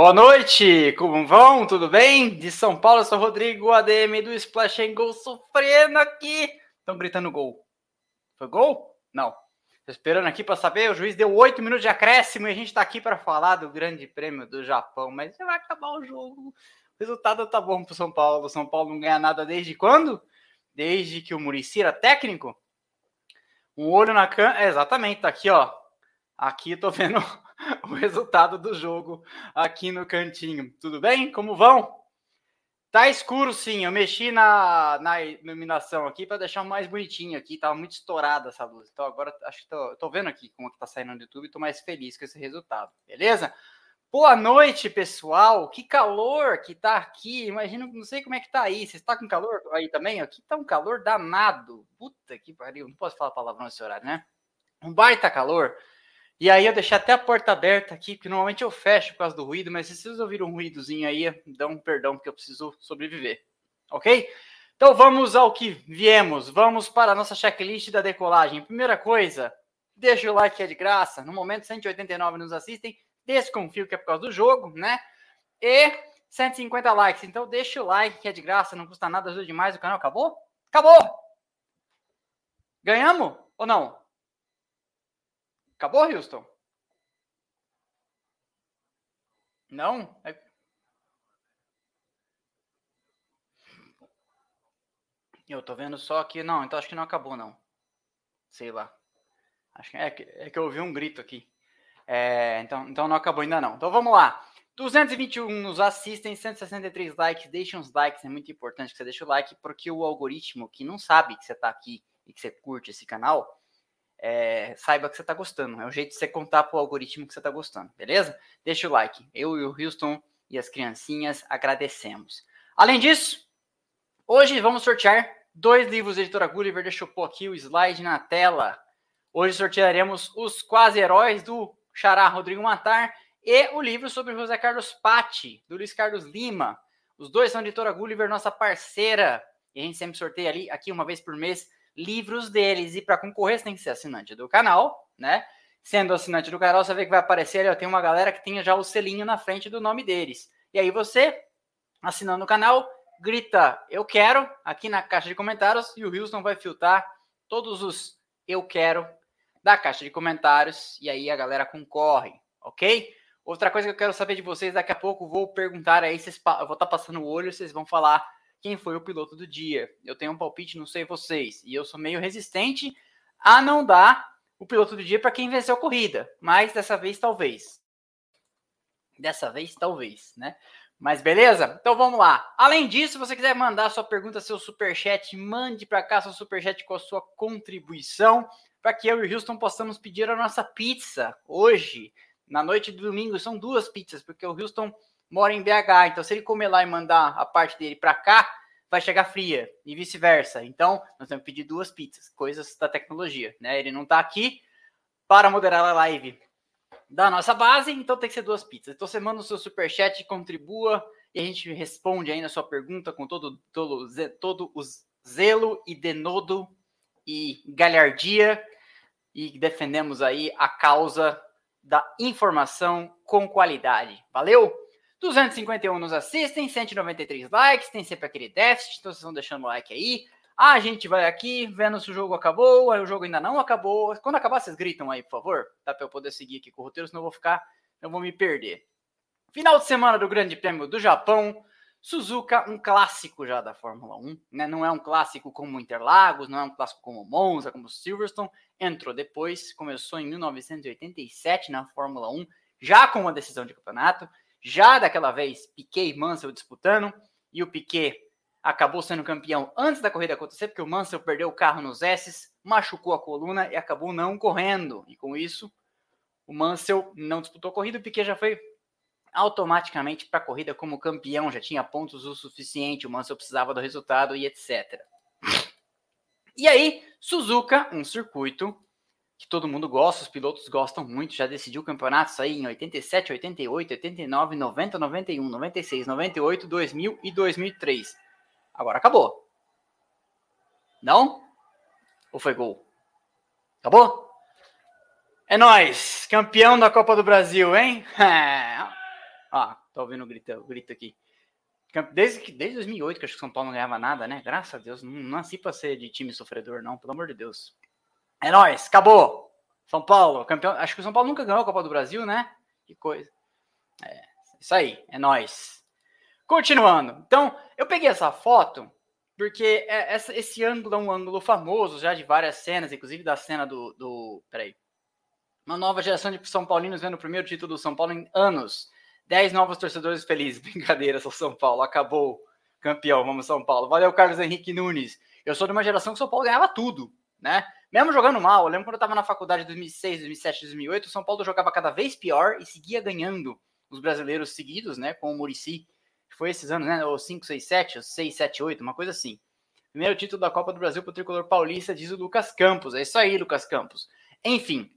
Boa noite, como vão? Tudo bem? De São Paulo, eu sou Rodrigo, ADM do Splash and Go, sofrendo aqui. Estão gritando gol. Foi gol? Não. Tô esperando aqui para saber. O juiz deu oito minutos de acréscimo e a gente está aqui para falar do Grande Prêmio do Japão. Mas vai acabar o jogo. O resultado tá bom pro São Paulo. O São Paulo não ganha nada desde quando? Desde que o Murici era técnico? Um olho na câmera. É, exatamente, tá aqui, ó. Aqui eu tô vendo o resultado do jogo aqui no cantinho. Tudo bem? Como vão? Tá escuro sim, eu mexi na, na iluminação aqui para deixar mais bonitinho aqui, tava muito estourada essa luz. Então agora acho que tô, tô vendo aqui como que tá saindo no YouTube, tô mais feliz com esse resultado, beleza? Boa noite, pessoal. Que calor que tá aqui. Imagina, não sei como é que tá aí. Você está com calor aí também? Aqui tá um calor danado. Puta que pariu. Não posso falar palavrão nesse horário, né? Um baita calor. E aí eu deixei até a porta aberta aqui, porque normalmente eu fecho por causa do ruído, mas se vocês ouviram um ruídozinho aí, dá um perdão, porque eu preciso sobreviver. Ok? Então vamos ao que viemos. Vamos para a nossa checklist da decolagem. Primeira coisa, deixa o like que é de graça. No momento, 189 nos assistem. Desconfio que é por causa do jogo, né? E 150 likes. Então deixa o like que é de graça, não custa nada, ajuda demais. O canal acabou? Acabou! Ganhamos ou não? Acabou, Houston? Não? É... Eu tô vendo só que. Não, então acho que não acabou, não. Sei lá. Acho que é, que, é que eu ouvi um grito aqui. É, então, então não acabou ainda não. Então vamos lá. 221 nos assistem, 163 likes. Deixem os likes, é muito importante que você deixe o like, porque o algoritmo que não sabe que você tá aqui e que você curte esse canal, é, saiba que você está gostando. É o jeito de você contar para o algoritmo que você está gostando, beleza? Deixa o like. Eu e o Houston e as criancinhas agradecemos. Além disso, hoje vamos sortear dois livros da editora Gulliver. Deixa eu pôr aqui o slide na tela. Hoje sortearemos Os Quase Heróis do Xará Rodrigo Matar e o livro sobre José Carlos Patti, do Luiz Carlos Lima. Os dois são editora Gulliver, nossa parceira. E a gente sempre sorteia ali, aqui uma vez por mês, livros deles. E para concorrer, você tem que ser assinante do canal, né? Sendo assinante do canal, você vê que vai aparecer ali, ó, tem uma galera que tem já o selinho na frente do nome deles. E aí você, assinando o canal, grita eu quero aqui na caixa de comentários e o Houston vai filtrar todos os eu quero da caixa de comentários e aí a galera concorre, ok? Outra coisa que eu quero saber de vocês, daqui a pouco vou perguntar aí, vocês, eu vou estar tá passando o olho, vocês vão falar quem foi o piloto do dia. Eu tenho um palpite, não sei vocês, e eu sou meio resistente a não dar o piloto do dia para quem venceu a corrida, mas dessa vez talvez. Dessa vez talvez, né? Mas beleza? Então vamos lá. Além disso, se você quiser mandar sua pergunta, seu super chat, mande para cá seu super chat com a sua contribuição para que eu e o Houston possamos pedir a nossa pizza hoje, na noite de domingo. São duas pizzas, porque o Houston mora em BH, então se ele comer lá e mandar a parte dele para cá, vai chegar fria e vice-versa. Então, nós temos que pedir duas pizzas, coisas da tecnologia, né? Ele não está aqui para moderar a live da nossa base, então tem que ser duas pizzas. Então você manda o seu super chat, contribua e a gente responde aí na sua pergunta com todo todo todo o zelo e denodo e galhardia e defendemos aí a causa da informação com qualidade. Valeu? 251 nos assistem, 193 likes, tem sempre aquele déficit, então vocês vão deixando o like aí. A gente vai aqui, vendo se o jogo acabou, o jogo ainda não acabou. Quando acabar, vocês gritam aí, por favor, tá? Pra eu poder seguir aqui com o roteiro, senão eu vou ficar, eu vou me perder. Final de semana do Grande Prêmio do Japão, Suzuka, um clássico já da Fórmula 1, né? Não é um clássico como Interlagos, não é um clássico como Monza, como Silverstone, entrou depois, começou em 1987 na Fórmula 1, já com uma decisão de campeonato já daquela vez, Piquet e Mansell disputando, e o Piquet acabou sendo campeão antes da corrida acontecer, porque o Mansell perdeu o carro nos S, machucou a coluna e acabou não correndo. E com isso, o Mansell não disputou a corrida, o Piquet já foi automaticamente para a corrida como campeão, já tinha pontos o suficiente, o Mansell precisava do resultado e etc. E aí, Suzuka, um circuito que todo mundo gosta, os pilotos gostam muito, já decidiu campeonatos aí em 87, 88, 89, 90, 91, 96, 98, 2000 e 2003. Agora acabou. Não? Ou foi gol? Acabou? É nós, campeão da Copa do Brasil, hein? Ah, tô ouvindo o grito, o grito aqui. Desde, que, desde 2008 que acho que São Paulo não ganhava nada, né? Graças a Deus. Não nasci pra ser de time sofredor, não. Pelo amor de Deus. É nóis. Acabou. São Paulo, campeão. Acho que o São Paulo nunca ganhou a Copa do Brasil, né? Que coisa. É, isso aí. É nóis. Continuando. Então, eu peguei essa foto porque é, essa, esse ângulo é um ângulo famoso já de várias cenas, inclusive da cena do. do peraí. Uma nova geração de São Paulinos vendo o primeiro título do São Paulo em anos. 10 novos torcedores felizes. Brincadeira, sou São Paulo. Acabou. Campeão, vamos São Paulo. Valeu, Carlos Henrique Nunes. Eu sou de uma geração que o São Paulo ganhava tudo, né? Mesmo jogando mal, eu lembro quando eu estava na faculdade em 2006, 2007, 2008, o São Paulo jogava cada vez pior e seguia ganhando os brasileiros seguidos, né? Com o Murici. Foi esses anos, né? Ou 5, 6, 7, ou 6, 7, 8, uma coisa assim. Primeiro título da Copa do Brasil para o tricolor paulista, diz o Lucas Campos. É isso aí, Lucas Campos. Enfim,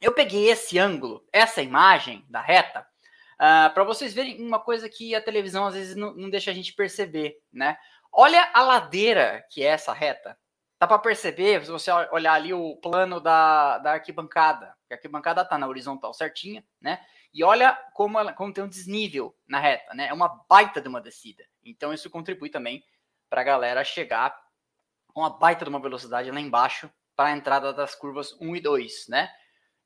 eu peguei esse ângulo, essa imagem da reta, uh, ah, para vocês verem uma coisa que a televisão às vezes não, não, deixa a gente perceber, né? Olha a ladeira que é essa reta. Dá para perceber, se você olhar ali o plano da, da arquibancada, a arquibancada está na horizontal certinha, né? E olha como, ela, como tem um desnível na reta, né? É uma baita de uma descida. Então isso contribui também para a galera chegar com uma baita de uma velocidade lá embaixo para a entrada das curvas 1 e 2, né?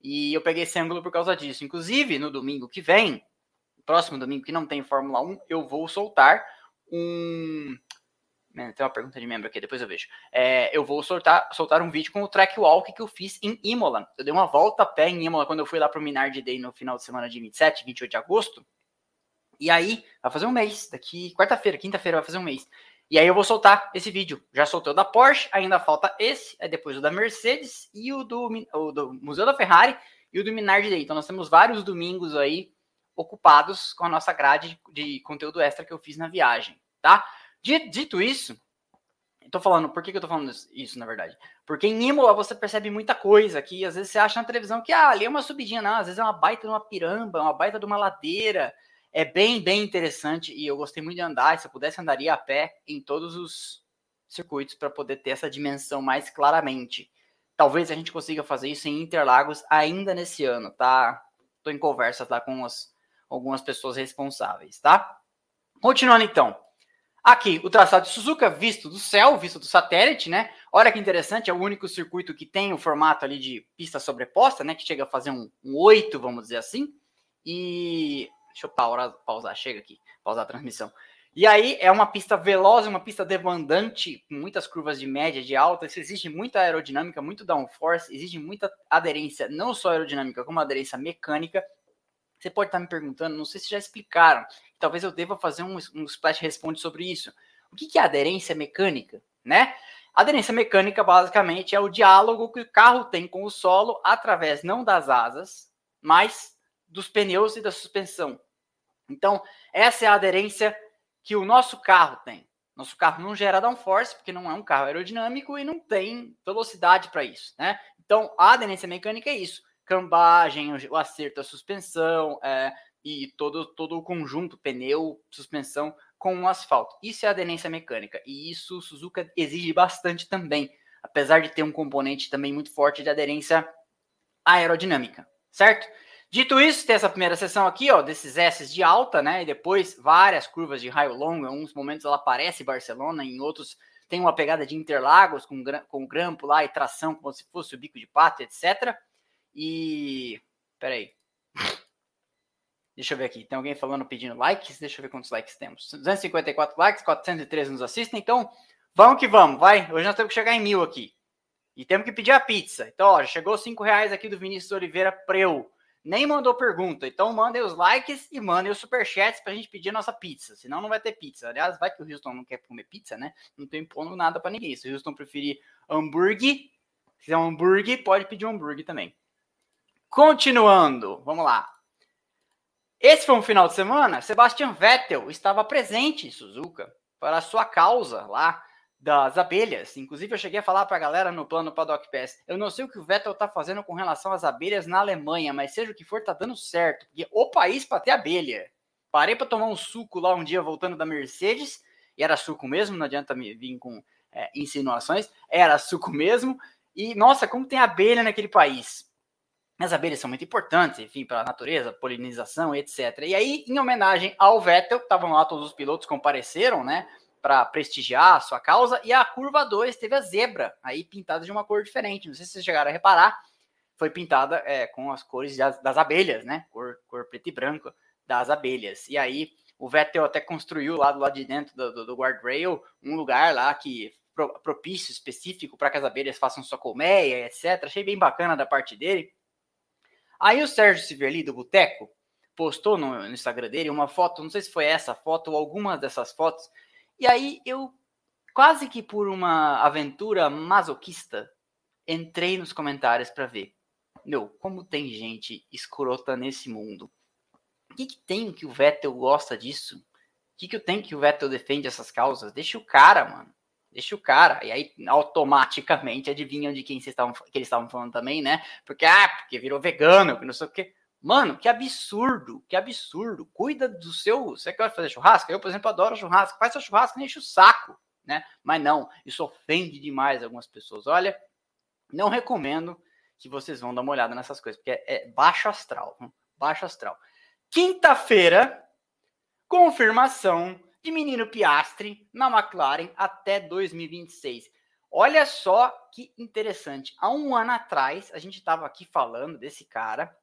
E eu peguei esse ângulo por causa disso. Inclusive, no domingo que vem, próximo domingo que não tem Fórmula 1, eu vou soltar um. Né, tem uma pergunta de membro aqui, depois eu vejo. É, eu vou soltar, soltar um vídeo com o track walk que eu fiz em Imola. Eu dei uma volta a pé em Imola quando eu fui lá para o Minard Day no final de semana de 27, 28 de agosto. E aí, vai fazer um mês. Daqui quarta-feira, quinta-feira vai fazer um mês. E aí eu vou soltar esse vídeo. Já soltei o da Porsche, ainda falta esse, é depois o da Mercedes e o do, o do Museu da Ferrari e o do Minardi Day. Então nós temos vários domingos aí ocupados com a nossa grade de conteúdo extra que eu fiz na viagem, tá? Dito isso, tô falando, por que, que eu tô falando isso, na verdade? Porque em Imola você percebe muita coisa que às vezes você acha na televisão que ah, ali é uma subidinha, não, às vezes é uma baita de uma piramba, uma baita de uma ladeira, é bem, bem interessante e eu gostei muito de andar. Se eu pudesse, andaria a pé em todos os circuitos para poder ter essa dimensão mais claramente. Talvez a gente consiga fazer isso em Interlagos ainda nesse ano, tá? Estou em conversa tá, com as, algumas pessoas responsáveis, tá? Continuando então. Aqui, o traçado de Suzuka visto do céu, visto do satélite, né? Olha que interessante, é o único circuito que tem o formato ali de pista sobreposta, né? Que chega a fazer um, um 8, vamos dizer assim. E Deixa eu pausar, pausar, chega aqui, pausar a transmissão. E aí é uma pista veloz, uma pista demandante, muitas curvas de média, de alta. Existe muita aerodinâmica, muito downforce, existe muita aderência, não só aerodinâmica, como aderência mecânica. Você pode estar me perguntando, não sei se já explicaram. Talvez eu deva fazer um, um splash responde sobre isso. O que é aderência mecânica, né? Aderência mecânica, basicamente, é o diálogo que o carro tem com o solo através não das asas, mas dos pneus e da suspensão. Então, essa é a aderência que o nosso carro tem. Nosso carro não gera downforce, porque não é um carro aerodinâmico e não tem velocidade para isso, né? Então, a aderência mecânica é isso. Cambagem, o acerto da suspensão é, e todo, todo o conjunto, pneu, suspensão com o asfalto. Isso é aderência mecânica. E isso o Suzuka exige bastante também, apesar de ter um componente também muito forte de aderência aerodinâmica, certo? Dito isso, tem essa primeira sessão aqui, ó, desses S de alta, né? E depois várias curvas de raio longo. Em uns momentos ela parece Barcelona, em outros tem uma pegada de Interlagos com, com grampo lá e tração como se fosse o bico de pato, etc. E. Peraí. Deixa eu ver aqui. Tem alguém falando pedindo likes? Deixa eu ver quantos likes temos. 254 likes, 413 nos assistem. Então, vamos que vamos, vai. Hoje nós temos que chegar em mil aqui. E temos que pedir a pizza. Então, ó, chegou 5 reais aqui do Vinícius Oliveira Preu nem mandou pergunta. Então mandem os likes e mandem os superchats pra gente pedir a nossa pizza. Senão não vai ter pizza. Aliás, vai que o Houston não quer comer pizza, né? Não tô impondo nada para ninguém. Se o Houston preferir hambúrguer, se quiser um hambúrguer, pode pedir um hambúrguer também. Continuando, vamos lá. Esse foi um final de semana. Sebastian Vettel estava presente em Suzuka para a sua causa lá das abelhas. Inclusive, eu cheguei a falar para a galera no plano Paddock Pass. Eu não sei o que o Vettel está fazendo com relação às abelhas na Alemanha, mas seja o que for, tá dando certo. Porque o país para ter abelha. Parei para tomar um suco lá um dia voltando da Mercedes, e era suco mesmo, não adianta me vir com é, insinuações, era suco mesmo. E nossa, como tem abelha naquele país. As abelhas são muito importantes, enfim, para a natureza, polinização, etc. E aí, em homenagem ao Vettel, estavam lá todos os pilotos compareceram, né, para prestigiar a sua causa, e a curva 2 teve a zebra, aí pintada de uma cor diferente. Não sei se vocês chegaram a reparar, foi pintada é, com as cores das, das abelhas, né, cor, cor preto e branco das abelhas. E aí, o Vettel até construiu lá do lado de dentro do, do, do guardrail um lugar lá que propício, específico para que as abelhas façam sua colmeia, etc. Achei bem bacana da parte dele. Aí o Sérgio Siverli, do Boteco, postou no, no, Instagram dele uma foto, não sei se foi essa foto ou algumas dessas fotos, e aí eu, quase que por uma aventura masoquista, entrei nos comentários para ver. Meu, como tem gente escrota nesse mundo. O que, que tem que o Vettel gosta disso? O que, que tenho que o Vettel defende essas causas? Deixa o cara, mano. Deixa o cara. E aí, automaticamente, adivinham de quem, estavam, que eles estavam falando também, né? Porque, ah, porque virou vegano, que não sei o quê. Mano, que absurdo, que absurdo. Cuida do seu. Você quer fazer churrasco? Eu, por exemplo, adoro churrasco. Faz seu churrasco e enche o saco, né? Mas não, isso ofende demais algumas pessoas. Olha, não recomendo que vocês vão dar uma olhada nessas coisas, porque é, é baixo astral. Baixo astral. Quinta-feira, confirmação de menino Piastri na McLaren até 2026. Olha só que interessante. Há um ano atrás, a gente estava aqui falando desse cara,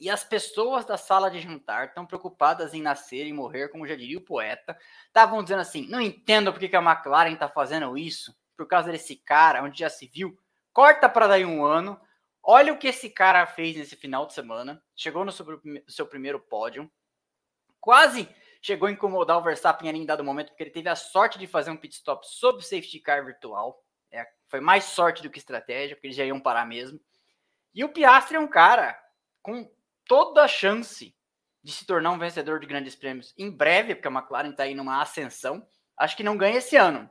e as pessoas da sala de jantar estão preocupadas em nascer e morrer, como já diria o poeta. Estavam dizendo assim: não entendo porque que a McLaren está fazendo isso, por causa desse cara, onde já se viu. Corta para daí um ano. Olha o que esse cara fez nesse final de semana. Chegou no seu, seu primeiro pódio. Quase chegou a incomodar o Verstappen ali em dado momento, porque ele teve a sorte de fazer um pit stop sob safety car virtual. É, foi mais sorte do que estratégia, porque eles já iam parar mesmo. E o Piastri é um cara com toda a chance de se tornar um vencedor de grandes prêmios em breve, porque a McLaren está aí numa ascensão. Acho que não ganha esse ano.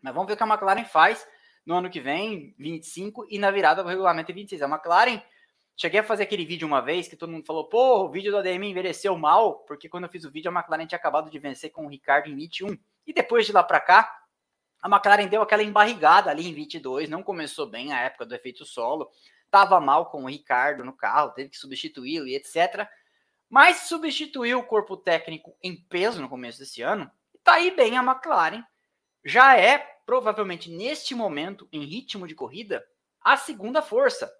Mas vamos ver o que a McLaren faz no ano que vem, 25, e na virada do regulamento 26. A McLaren Cheguei a fazer aquele vídeo uma vez que todo mundo falou, pô, o vídeo do ADM envelheceu mal, porque quando eu fiz o vídeo a McLaren tinha acabado de vencer com o Ricardo em 21. E depois de lá para cá, a McLaren deu aquela embarrigada ali em 22, não começou bem a época do efeito solo, tava mal com o Ricardo no carro, teve que substituí-lo e etc. Mas substituiu o corpo técnico em peso no começo desse ano, e tá aí bem a McLaren. Já é, provavelmente neste momento, em ritmo de corrida, a segunda força.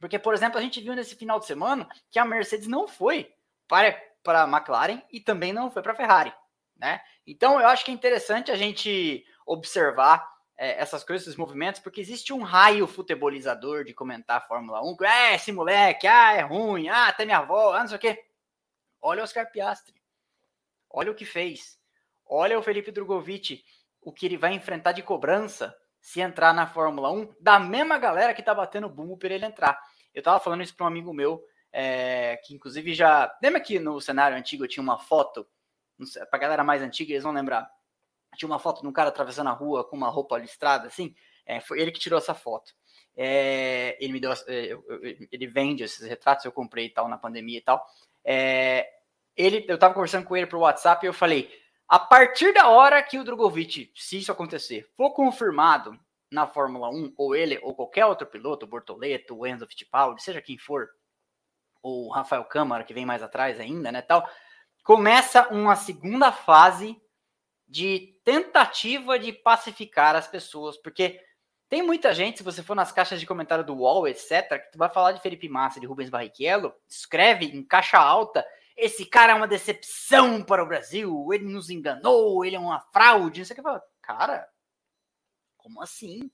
Porque, por exemplo, a gente viu nesse final de semana que a Mercedes não foi para, para a McLaren e também não foi para a Ferrari. Né? Então, eu acho que é interessante a gente observar é, essas coisas, esses movimentos, porque existe um raio futebolizador de comentar a Fórmula 1. É, esse moleque, ah, é ruim, ah, até minha avó, ah, não sei o quê. Olha o Oscar Piastri. Olha o que fez. Olha o Felipe Drogovic, o que ele vai enfrentar de cobrança se entrar na Fórmula 1 da mesma galera que tá batendo bumbo para ele entrar. Eu tava falando isso para um amigo meu, é, que inclusive já. Lembra que no cenário antigo eu tinha uma foto? Pra galera mais antiga, eles vão lembrar. Tinha uma foto de um cara atravessando a rua com uma roupa listrada, assim. É, foi ele que tirou essa foto. É, ele me deu. É, ele vende esses retratos, eu comprei e tal na pandemia e tal. É, ele, eu tava conversando com ele pro WhatsApp e eu falei: a partir da hora que o Drogovic, se isso acontecer, for confirmado na Fórmula 1, ou ele, ou qualquer outro piloto, o Bortoleto, o Enzo Fittipaldi, seja quem for, ou o Rafael Câmara, que vem mais atrás ainda, né, tal, começa uma segunda fase de tentativa de pacificar as pessoas, porque tem muita gente, se você for nas caixas de comentário do UOL, etc., que tu vai falar de Felipe Massa, de Rubens Barrichello, escreve em caixa alta esse cara é uma decepção para o Brasil, ele nos enganou, ele é uma fraude. Você quer falar, cara, como assim?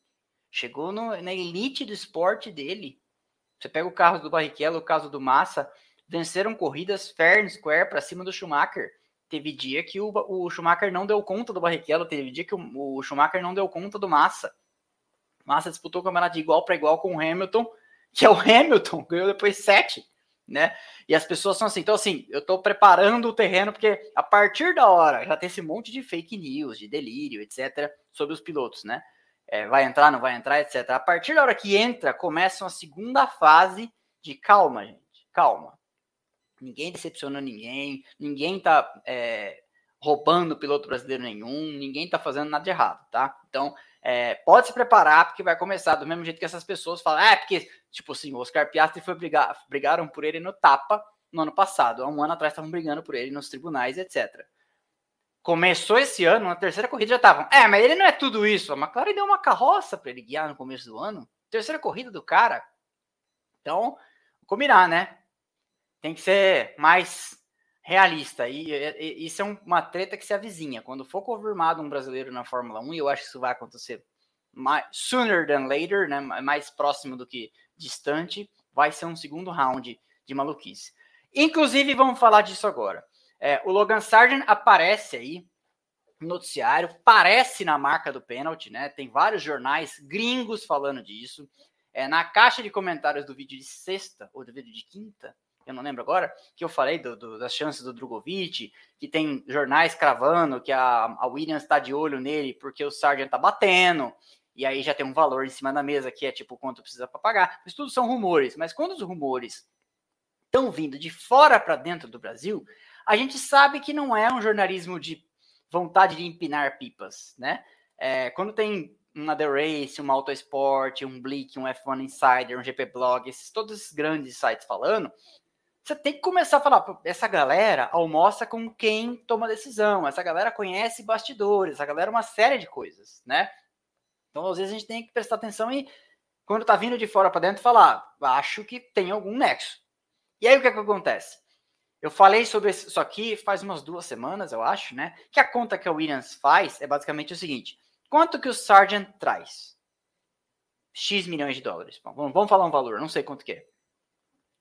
Chegou no, na elite do esporte dele. Você pega o carro do Barrichello, o caso do Massa, venceram corridas fair and square para cima do Schumacher. Teve dia que o, o, Schumacher não deu conta do Barrichello, teve dia que o, o Schumacher não deu conta do Massa. Massa disputou o campeonato de igual para igual com o Hamilton, que é o Hamilton, ganhou depois sete né? E as pessoas são assim, então assim, eu tô preparando o terreno porque a partir da hora já tem esse monte de fake news, de delírio, etc, sobre os pilotos, né? É, vai entrar, não vai entrar, etc. A partir da hora que entra, começa uma segunda fase de calma, gente, calma. Ninguém decepciona ninguém, ninguém tá é, roubando piloto brasileiro nenhum, ninguém tá fazendo nada de errado, tá? Então, É, pode se preparar, porque vai começar do mesmo jeito que essas pessoas falam, é porque, tipo assim, o Oscar Piastri foi brigar, brigaram por ele no tapa no ano passado. Há um ano atrás estavam brigando por ele nos tribunais, etc. Começou esse ano, na terceira corrida já estavam. É, mas ele não é tudo isso. A McLaren deu uma carroça para ele guiar no começo do ano. Terceira corrida do cara. Então, combinar, né? Tem que ser mais realista. E, e, isso é uma treta que se avizinha. Quando for confirmado um brasileiro na Fórmula 1, e eu acho que isso vai acontecer mais, sooner than later, né? mais próximo do que distante, vai ser um segundo round de maluquice. Inclusive, vamos falar disso agora. É, o Logan Sargent aparece aí no noticiário, parece na marca do pênalti, né? Tem vários jornais gringos falando disso. É, na caixa de comentários do vídeo de sexta, ou do vídeo de quinta, eu não lembro agora, que eu falei do, do, das chances do Drogovic, que tem jornais cravando que a, a Williams está de olho nele porque o Sargent tá batendo, e aí já tem um valor em cima da mesa que é tipo quanto precisa para pagar. Isso tudo são rumores, mas quando os rumores estão vindo de fora para dentro do Brasil, a gente sabe que não é um jornalismo de vontade de empinar pipas, né? É, quando tem uma The Race, uma Autosport, um Blick, um F1 Insider, um GP Blog, esses, todos esses grandes sites falando, você tem que começar a falar, essa galera almoça com quem toma decisão, essa galera conhece bastidores, essa galera é uma série de coisas, né? Então, às vezes, a gente tem que prestar atenção e, quando tá vindo de fora para dentro, falar, acho que tem algum nexo. E aí, o que, é que acontece? Eu falei sobre isso aqui faz umas duas semanas, eu acho, né? Que a conta que a Williams faz é basicamente o seguinte: quanto que o Sargent traz? X milhões de dólares. Bom, vamos falar um valor, não sei quanto que é.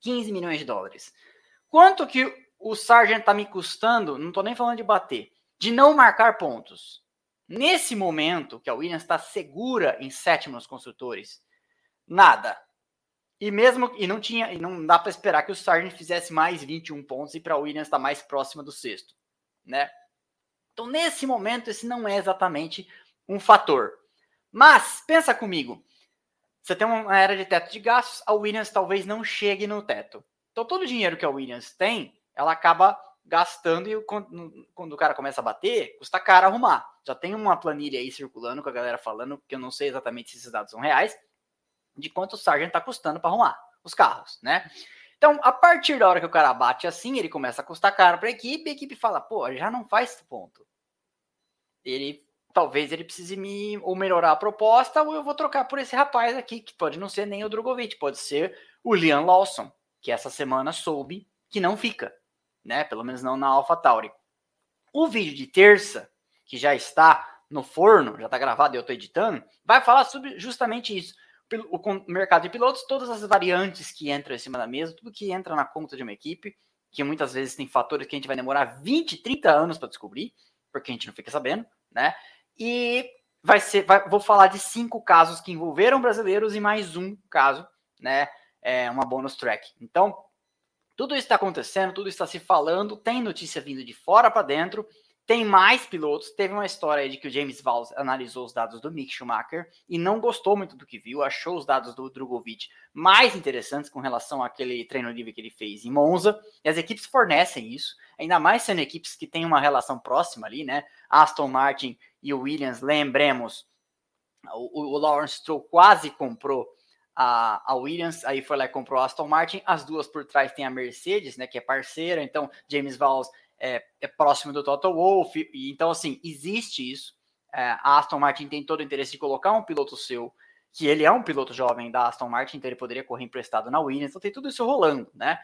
15 milhões de dólares. Quanto que o Sargent está me custando? Não estou nem falando de bater, de não marcar pontos. Nesse momento que a Williams está segura em sétimo nos construtores, nada. E mesmo e não tinha e não dá para esperar que o Sargent fizesse mais 21 pontos e para o Williams estar tá mais próxima do sexto, né? Então nesse momento esse não é exatamente um fator. Mas pensa comigo, você tem uma era de teto de gastos, a Williams talvez não chegue no teto. Então todo o dinheiro que a Williams tem, ela acaba gastando e quando, quando o cara começa a bater, custa caro arrumar. Já tem uma planilha aí circulando com a galera falando, que eu não sei exatamente se esses dados são reais, de quanto o Sargent está custando para arrumar os carros, né? Então, a partir da hora que o cara bate assim, ele começa a custar caro para a equipe, a equipe fala, pô, já não faz ponto. Ele talvez ele precise me ou melhorar a proposta, ou eu vou trocar por esse rapaz aqui, que pode não ser nem o Drogovic, pode ser o Liam Lawson, que essa semana soube que não fica, né? Pelo menos não na AlphaTauri. O vídeo de terça, que já está no forno, já está gravado e eu estou editando, vai falar sobre justamente isso o mercado de pilotos, todas as variantes que entram em cima da mesa, tudo que entra na conta de uma equipe, que muitas vezes tem fatores que a gente vai demorar 20, 30 anos para descobrir, porque a gente não fica sabendo, né? E vai ser, vai, vou falar de cinco casos que envolveram brasileiros e mais um caso, né? É uma bonus track. Então, tudo isso está acontecendo, tudo está se falando, tem notícia vindo de fora para dentro, tem mais pilotos. Teve uma história aí de que o James Valls analisou os dados do Mick Schumacher e não gostou muito do que viu, achou os dados do Drogovic mais interessantes com relação àquele treino livre que ele fez em Monza. E as equipes fornecem isso, ainda mais sendo equipes que têm uma relação próxima ali, né? Aston Martin e Williams, lembremos, o, o Lawrence Stroll quase comprou a, Williams, aí foi lá e comprou a Aston Martin, as duas por trás tem a Mercedes, né, que é parceira, então James Valls é, é próximo do Toto Wolff, e, então, assim, existe isso. É, a Aston Martin tem todo o interesse de colocar um piloto seu, que ele é um piloto jovem da Aston Martin, então ele poderia correr emprestado na Williams, então tem tudo isso rolando, né?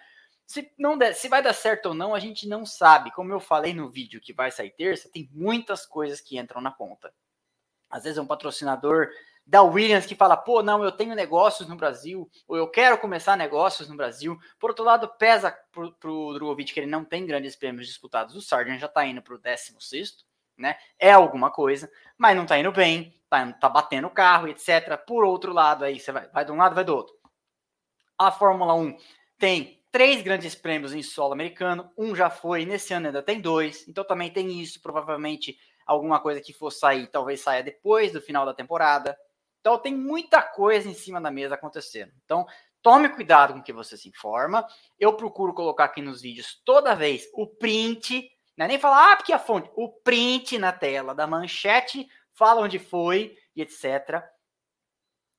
Se, não der, se vai dar certo ou não, a gente não sabe. Como eu falei no vídeo que vai sair terça, tem muitas coisas que entram na conta. Às vezes é um patrocinador da Williams que fala, pô, não, eu tenho negócios no Brasil, ou eu quero começar negócios no Brasil. Por outro lado, pesa pro, pro Drogovic que ele não tem grandes prêmios disputados. O Sargent já tá indo pro 16 né? É alguma coisa, mas não tá indo bem, tá, tá batendo o carro, etc. Por outro lado, aí você vai, vai de um lado, vai do outro. A Fórmula 1 tem três grandes prêmios em solo americano, um já foi, nesse ano ainda tem dois, então também tem isso, provavelmente alguma coisa que for sair, talvez saia depois do final da temporada, então tem muita coisa em cima da mesa acontecendo. Então tome cuidado com o que você se informa. Eu procuro colocar aqui nos vídeos toda vez o print, não é nem falar, ah, porque a fonte, o print na tela da manchete, fala onde foi e etc.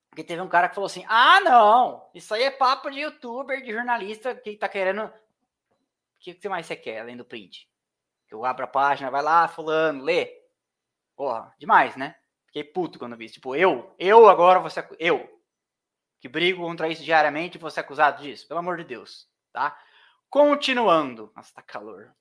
Porque teve um cara que falou assim: ah, não, isso aí é papo de youtuber, de jornalista que tá querendo. O que, que mais você quer além do print? Eu abro a página, vai lá, fulano, lê. Porra, demais, né? Fiquei puto quando vi. Tipo, eu, eu agora você eu, que brigo contra isso diariamente, vou ser acusado disso. Pelo amor de Deus, tá? Continuando. Nossa, tá calor.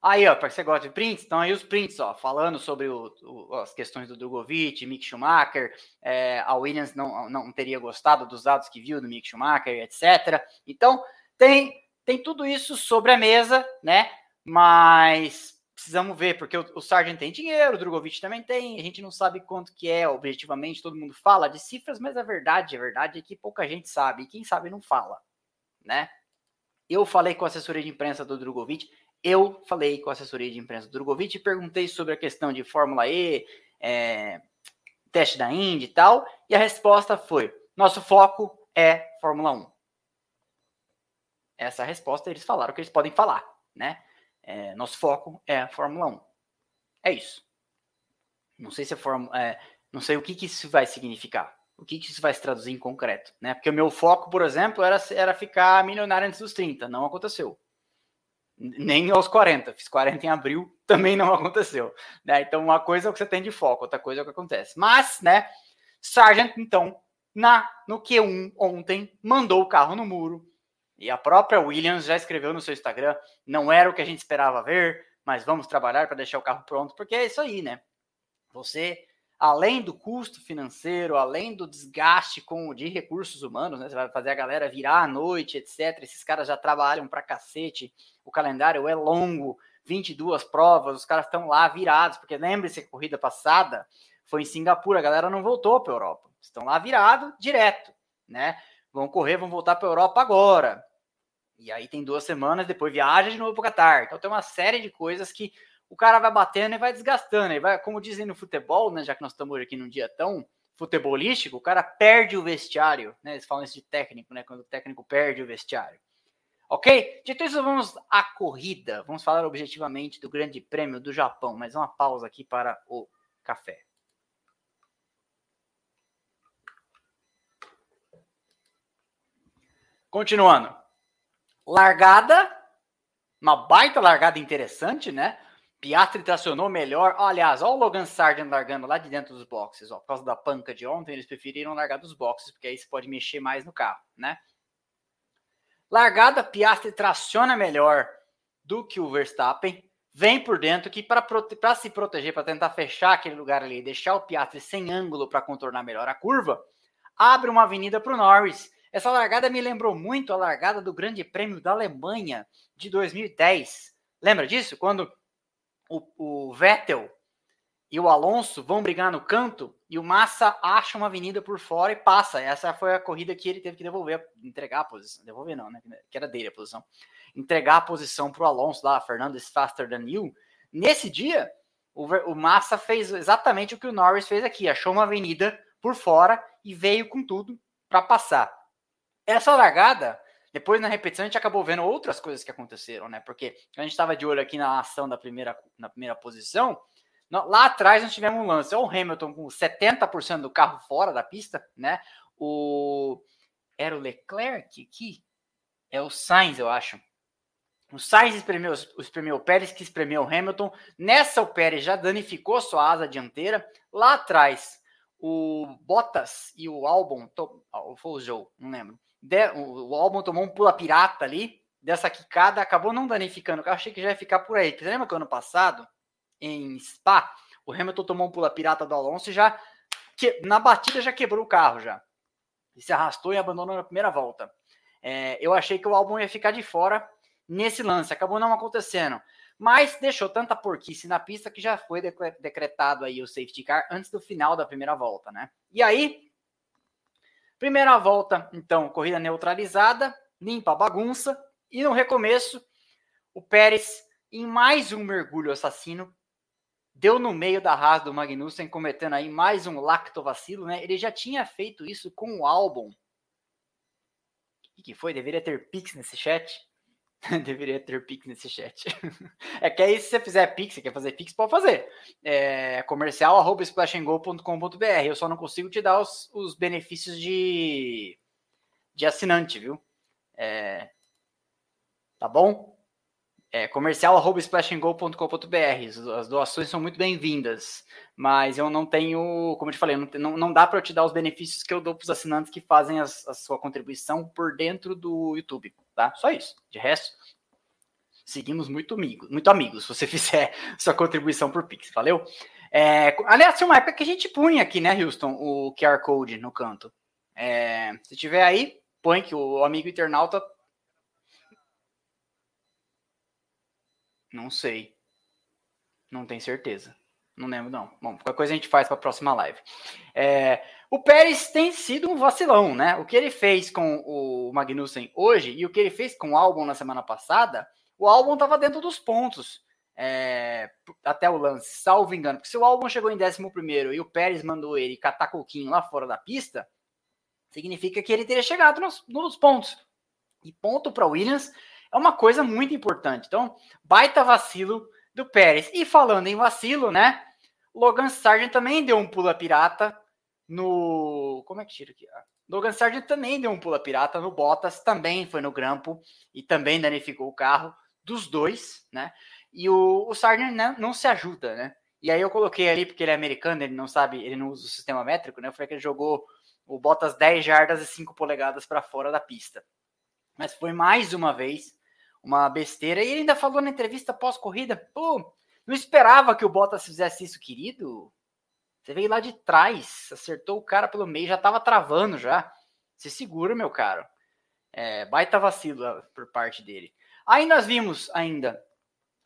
Aí, ó, para você gosta de prints, então aí os prints, ó, falando sobre o, o, as questões do Drogovic, Mick Schumacher, é, a Williams não, não teria gostado dos dados que viu do Mick Schumacher, etc. Então, tem, tem tudo isso sobre a mesa, né? Mas precisamos ver, porque o, o Sargent tem dinheiro, o Drogovic também tem, a gente não sabe quanto que é objetivamente, todo mundo fala de cifras, mas a verdade, a verdade é que pouca gente sabe, e quem sabe não fala, né? Eu falei com a assessoria de imprensa do Drogovic, eu falei com a assessoria de imprensa do Drogovic e perguntei sobre a questão de Fórmula E, é, teste da Indy e tal, e a resposta foi: nosso foco é Fórmula 1. Essa é resposta, eles falaram que eles podem falar, né? É, nosso foco é a Fórmula 1. É isso. Não sei se é, Fórmula, é, não sei o que, que isso vai significar. O que, que isso vai se traduzir em concreto, né? Porque o meu foco, por exemplo, era, era ficar milionário antes dos 30. Não aconteceu nem aos 40. Fiz 40 em abril, também não aconteceu. Né? Então, uma coisa é o que você tem de foco, outra coisa é o que acontece. Mas, né, Sargent, então, na no Q1 ontem, mandou o carro no muro. E a própria Williams já escreveu no seu Instagram: não era o que a gente esperava ver, mas vamos trabalhar para deixar o carro pronto, porque é isso aí, né? Você além do custo financeiro, além do desgaste com de recursos humanos, né? Você vai fazer a galera virar à noite, etc. Esses caras já trabalham pra cacete. O calendário é longo, 22 provas, os caras estão lá virados, porque lembre-se que a corrida passada foi em Singapura, a galera não voltou para Europa. Estão lá virado direto, né? Vão correr, vão voltar para Europa agora. E aí tem duas semanas, depois viaja de novo para Qatar. Então tem uma série de coisas que o cara vai batendo e vai desgastando. E vai, como dizem no futebol, né, já que nós estamos aqui num dia tão futebolístico, o cara perde o vestiário, né? Eles falam isso de técnico, né? Quando o técnico perde o vestiário. Ok? Dito isso, vamos à corrida. Vamos falar objetivamente do Grande Prêmio do Japão. Mas uma pausa aqui para o café. Continuando. Largada. Uma baita largada interessante, né? Piastri tracionou melhor. Aliás, olha o Logan Sargent largando lá de dentro dos boxes. Ó, por causa da panca de ontem, eles preferiram largar dos boxes, porque aí você pode mexer mais no carro, né? Largada, Piastri traciona melhor do que o Verstappen. Vem por dentro que para se proteger, para tentar fechar aquele lugar ali, deixar o Piastri sem ângulo para contornar melhor a curva, abre uma avenida para o Norris. Essa largada me lembrou muito a largada do Grande Prêmio da Alemanha de 2010. Lembra disso? Quando o, o Vettel e o Alonso vão brigar no canto e o Massa acha uma avenida por fora e passa. Essa foi a corrida que ele teve que devolver, entregar a posição. Devolver não, né? Que era dele a posição. Entregar a posição para o Alonso lá, Fernando is faster than you. Nesse dia, o, o Massa fez exatamente o que o Norris fez aqui. Achou uma avenida por fora e veio com tudo para passar. Essa largada depois, na repetição, a gente acabou vendo outras coisas que aconteceram, né? Porque a gente estava de olho aqui na ação da primeira, na primeira posição. Lá atrás nós tivemos um lance. O Hamilton com 70% do carro fora da pista, né? O. Era o Leclerc aqui? É o Sainz, eu acho. O Sainz espremeu, espremeu o Pérez, que espremeu o Hamilton. Nessa, o Pérez já danificou sua asa dianteira. Lá atrás, o Bottas e o Albon, foi o Joe, não lembro de, o, álbum tomou um pula pirata ali, dessa quicada, acabou não danificando carro, achei que já ia ficar por aí. Você lembra que ano passado, em Spa, o Hamilton tomou um pula pirata do Alonso e já, que, na batida já quebrou o carro já. E se arrastou e abandonou na primeira volta. É, eu achei que o álbum ia ficar de fora nesse lance, acabou não acontecendo. Mas deixou tanta porquice na pista que já foi decretado aí o safety car antes do final da primeira volta, né? E aí, Primeira volta, então, corrida neutralizada, limpa a bagunça. E no recomeço, o Pérez, em mais um mergulho assassino, deu no meio da rasa do Magnussen, cometendo aí mais um lactovacilo, né? Ele já tinha feito isso com o Albon. O que foi? Deveria ter Pix nesse chat. Deveria ter Pix nesse chat. é que aí, se você fizer Pix, você quer fazer Pix, pode fazer. É comercial arroba. Eu só não consigo te dar os, os benefícios de, de assinante, viu? É, tá bom? É comercial arroba splashandgo.com.br. As doações são muito bem-vindas, mas eu não tenho, como eu te falei, não, não dá para eu te dar os benefícios que eu dou para os assinantes que fazem a sua contribuição por dentro do YouTube tá? Só isso. De resto, seguimos muito amigos, muito amigos, se você fizer sua contribuição por Pix, valeu? É, aliás, tinha uma época que a gente punha aqui, né, Houston, o QR Code no canto. É, se tiver aí, põe que o amigo internauta. Não sei. Não tenho certeza. Não lembro, não. Bom, qualquer coisa a gente faz para a próxima live. É, o Pérez tem sido um vacilão, né? O que ele fez com o Magnussen hoje e o que ele fez com o Albon na semana passada, o Albon estava dentro dos pontos é, até o lance, salvo engano. Porque se o Albon chegou em 11 e o Pérez mandou ele catar coquinho lá fora da pista, significa que ele teria chegado nos, nos pontos. E ponto para Williams é uma coisa muito importante. Então, baita vacilo do Pérez. E falando em vacilo, né? Logan Sargent também deu um pula pirata no. Como é que tira aqui? Ah, Logan Sargent também deu um pula pirata no Bottas, também foi no grampo e também danificou o carro dos dois, né? E o, o Sargent né, não se ajuda, né? E aí eu coloquei ali, porque ele é americano, ele não sabe, ele não usa o sistema métrico, né? Eu falei que ele jogou o Bottas 10 jardas e 5 polegadas para fora da pista. Mas foi mais uma vez uma besteira. E ele ainda falou na entrevista pós-corrida: pô, não esperava que o Bottas fizesse isso, querido. Você veio lá de trás, acertou o cara pelo meio, já tava travando já. Se segura, meu caro. É, baita vacilo por parte dele. Aí nós vimos ainda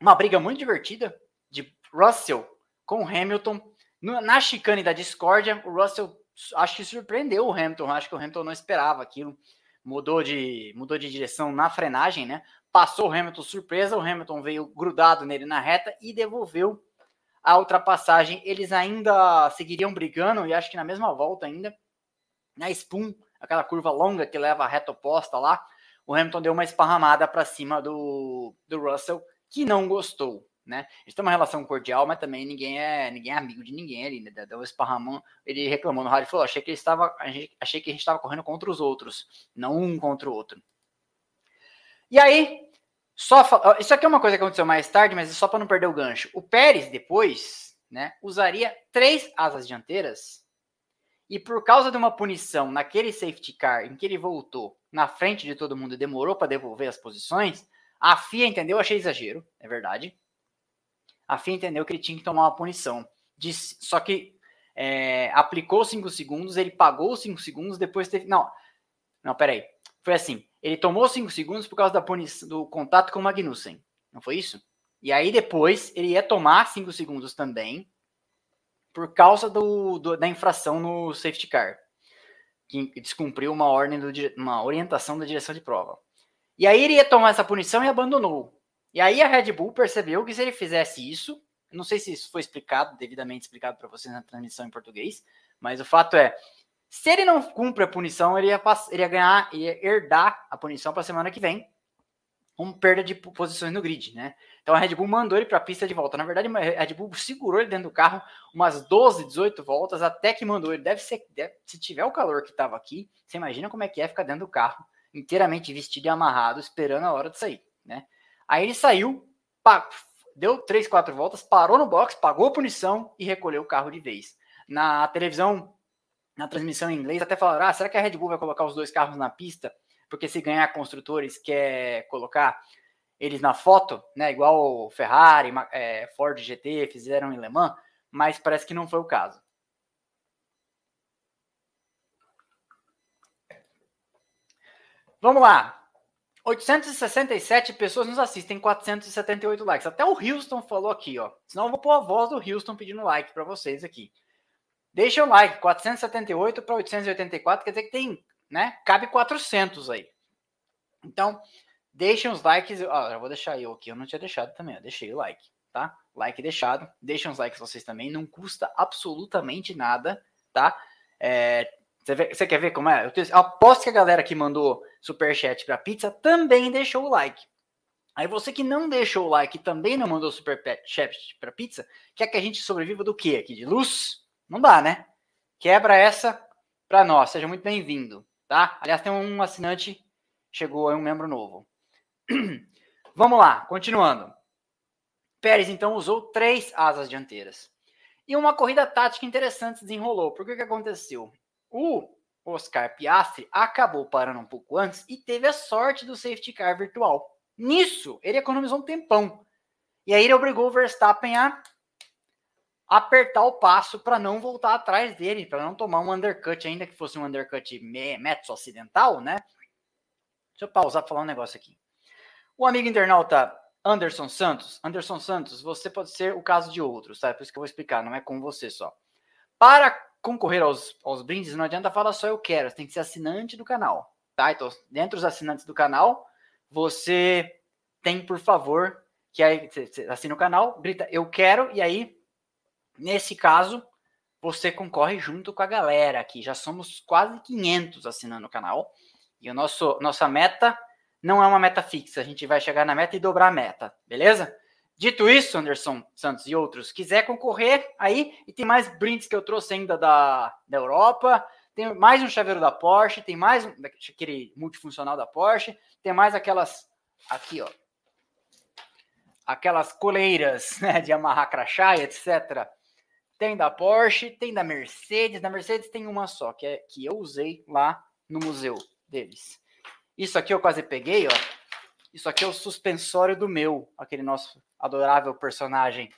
uma briga muito divertida de Russell com Hamilton na chicane da discórdia. O Russell acho que surpreendeu o Hamilton, acho que o Hamilton não esperava aquilo. Mudou de, mudou de direção na frenagem, né? Passou o Hamilton surpresa, o Hamilton veio grudado nele na reta e devolveu a ultrapassagem, eles ainda seguiriam brigando, e acho que na mesma volta ainda, na Spoon, aquela curva longa que leva a reta oposta lá, o Hamilton deu uma esparramada para cima do, do Russell, que não gostou. Né? Eles têm uma relação cordial, mas também ninguém é ninguém é amigo de ninguém ali, né? Um esparramão, ele reclamou no rádio falou: achei que ele estava, achei que a gente estava correndo contra os outros, não um contra o outro. E aí, só Isso aqui é uma coisa que aconteceu mais tarde, mas só para não perder o gancho. O Pérez depois, né, usaria três asas dianteiras e por causa de uma punição naquele safety car em que ele voltou na frente de todo mundo e demorou para devolver as posições, a FIA entendeu, achei exagero, é verdade. A FIA entendeu que ele tinha que tomar uma punição. Disse, só que é, aplicou cinco segundos, ele pagou cinco segundos, depois teve. Não, não, peraí. Foi assim: ele tomou 5 segundos por causa da punição, do contato com o Magnussen. Não foi isso? E aí depois ele ia tomar 5 segundos também por causa do, do, da infração no safety car. Que descumpriu uma ordem, do, uma orientação da direção de prova. E aí ele ia tomar essa punição e abandonou. E aí a Red Bull percebeu que se ele fizesse isso, não sei se isso foi explicado, devidamente explicado para vocês na transmissão em português, mas o fato é, se ele não cumpre a punição, ele ia, ele ia ganhar, ia herdar a punição para a semana que vem, com perda de posições no grid, né? Então a Red Bull mandou ele para a pista de volta. Na verdade, a Red Bull segurou ele dentro do carro umas 12, 18 voltas até que mandou ele. Deve ser, deve, se tiver o calor que estava aqui, você imagina como é que é ficar dentro do carro, inteiramente vestido e amarrado, esperando a hora de sair, né? Aí ele saiu, deu 3, 4 voltas, parou no box, pagou a punição e recolheu o carro de vez. Na televisão na transmissão em inglês até falaram: ah, será que a Red Bull vai colocar os dois carros na pista? Porque se ganhar construtores quer colocar eles na foto, né? Igual Ferrari, é, Ford GT fizeram em Le Mans, mas parece que não foi o caso. Vamos lá. 867 pessoas nos assistem, 478 likes. Até o Houston falou aqui, ó. Senão eu vou pôr a voz do Houston pedindo like para vocês aqui. Deixa o like, 478 para 884, quer dizer que tem, né? Cabe 400 aí. Então, deixem os likes. Ó, já vou deixar eu aqui, eu não tinha deixado também, ó, deixei o like, tá? Like deixado. Deixem os likes vocês também, não custa absolutamente nada, tá? É, você, quer ver como é? Eu, aposto que a galera que mandou superchat para pizza também deixou o like. Aí você que não deixou o like e também não mandou super chat para pizza, quer que a gente sobreviva do quê aqui? De luz? Não dá, né? Quebra essa para nós. Seja muito bem-vindo, tá? Aliás, tem um assinante, chegou aí um membro novo. Vamos lá, continuando. Pérez então usou três asas dianteiras. E uma corrida tática interessante desenrolou. Por que que aconteceu? O Oscar Piastri acabou parando um pouco antes e teve a sorte do safety car virtual. Nisso, ele economizou um tempão. E aí ele obrigou o Verstappen a apertar o passo para não voltar atrás dele, para não tomar um undercut, ainda que fosse um undercut metro acidental, né? Deixa eu pausar para falar um negócio aqui. O amigo internauta Anderson Santos, Anderson Santos, você pode ser o caso de outros, tá? Por isso que eu vou explicar, não é com você só. Para concorrer aos, aos brindes, não adianta falar só eu quero, você tem que ser assinante do canal, tá? Então, dentre os assinantes do canal, você tem, por favor, que aí você assina o canal, grita eu quero, e aí, nesse caso, você concorre junto com a galera aqui. Já somos quase 500 assinando o canal. E o nosso nossa meta não é uma meta fixa. A gente vai chegar na meta e dobrar a meta, beleza? Dito isso, Anderson Santos e outros, quiser concorrer aí, e tem mais brindes que eu trouxe ainda da, da Europa, tem mais um chaveiro da Porsche, tem mais um, aquele multifuncional da Porsche, tem mais aquelas, aqui ó, aquelas coleiras né, de amarrar crachá e etc. Tem da Porsche, tem da Mercedes, da Mercedes tem uma só, que, é, que eu usei lá no museu deles. Isso aqui eu quase peguei, ó. Isso aqui é o suspensório do meu, aquele nosso adorável personagem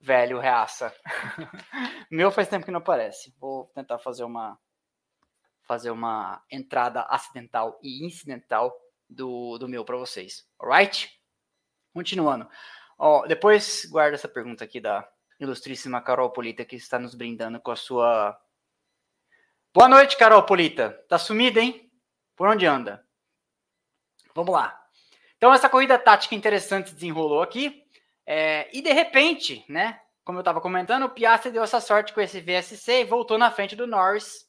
velho reaça. meu faz tempo que não aparece. Vou tentar fazer uma fazer uma entrada acidental e incidental do, do meu para vocês. Alright? Continuando. Ó, depois guarda essa pergunta aqui da ilustríssima Carol Polita que está nos brindando com a sua Boa noite, Carol Polita. Tá sumida, hein? Por onde anda? Vamos lá. Então, essa corrida tática interessante desenrolou aqui. É, e de repente, né? Como eu estava comentando, o Piastri deu essa sorte com esse VSC e voltou na frente do Norris.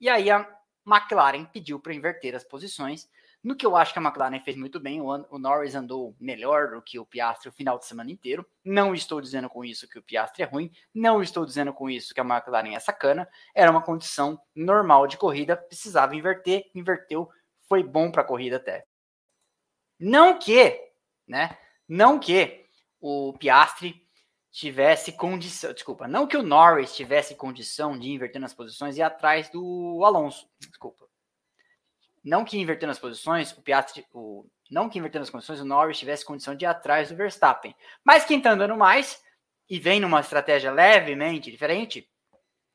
E aí a McLaren pediu para inverter as posições. No que eu acho que a McLaren fez muito bem, o, Norris andou melhor do que o Piastri o final de semana inteiro. Não estou dizendo com isso que o Piastri é ruim, não estou dizendo com isso que a McLaren é sacana. Era uma condição normal de corrida, precisava inverter, inverteu, foi bom para a corrida até. Não que, né? Não que o Piastri tivesse condição, desculpa, não que o Norris tivesse condição de inverter nas posições e atrás do Alonso, desculpa. Não que invertendo as posições, o Piastri, o, não que invertendo as condições, o Norris tivesse condição de ir atrás do Verstappen. Mas quem tá andando mais e vem numa estratégia levemente diferente,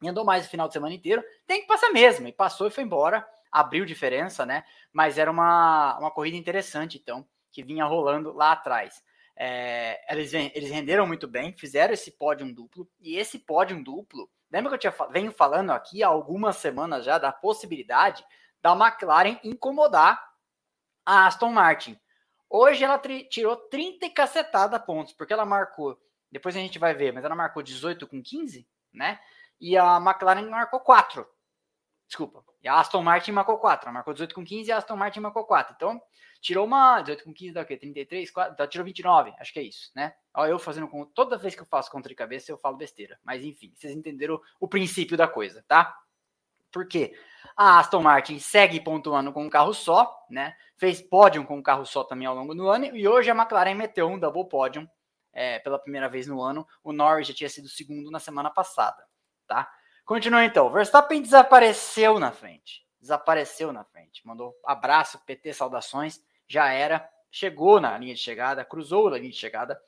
e andou mais o final de semana inteiro, tem que passar mesmo. E passou e foi embora abriu diferença, né? Mas era uma, uma corrida interessante, então, que vinha rolando lá atrás. É, eles, eles renderam muito bem, fizeram esse pódio duplo, e esse pódio duplo, lembra que eu tinha, venho falando aqui há algumas semanas já da possibilidade da McLaren incomodar a Aston Martin. Hoje ela tirou 30 e cacetada pontos, porque ela marcou, depois a gente vai ver, mas ela marcou 18 com 15, né? E a McLaren marcou 4. Desculpa. E a Aston Martin marcou 4. Ela marcou 18 com 15 e a Aston Martin marcou 4. Então, tirou uma. 18 com 15 dá o quê? 33? 4, então, tirou 29. Acho que é isso, né? Olha, eu fazendo. Toda vez que eu faço contra de cabeça, eu falo besteira. Mas enfim, vocês entenderam o princípio da coisa, tá? Por quê? A Aston Martin segue pontuando com um carro só, né? Fez pódio com um carro só também ao longo do ano. E hoje a McLaren meteu um double pódio é, pela primeira vez no ano. O Norris já tinha sido segundo na semana passada, tá? Continua então. Verstappen desapareceu na frente. Desapareceu na frente. Mandou abraço, PT, saudações. Já era. Chegou na linha de chegada, cruzou a linha de chegada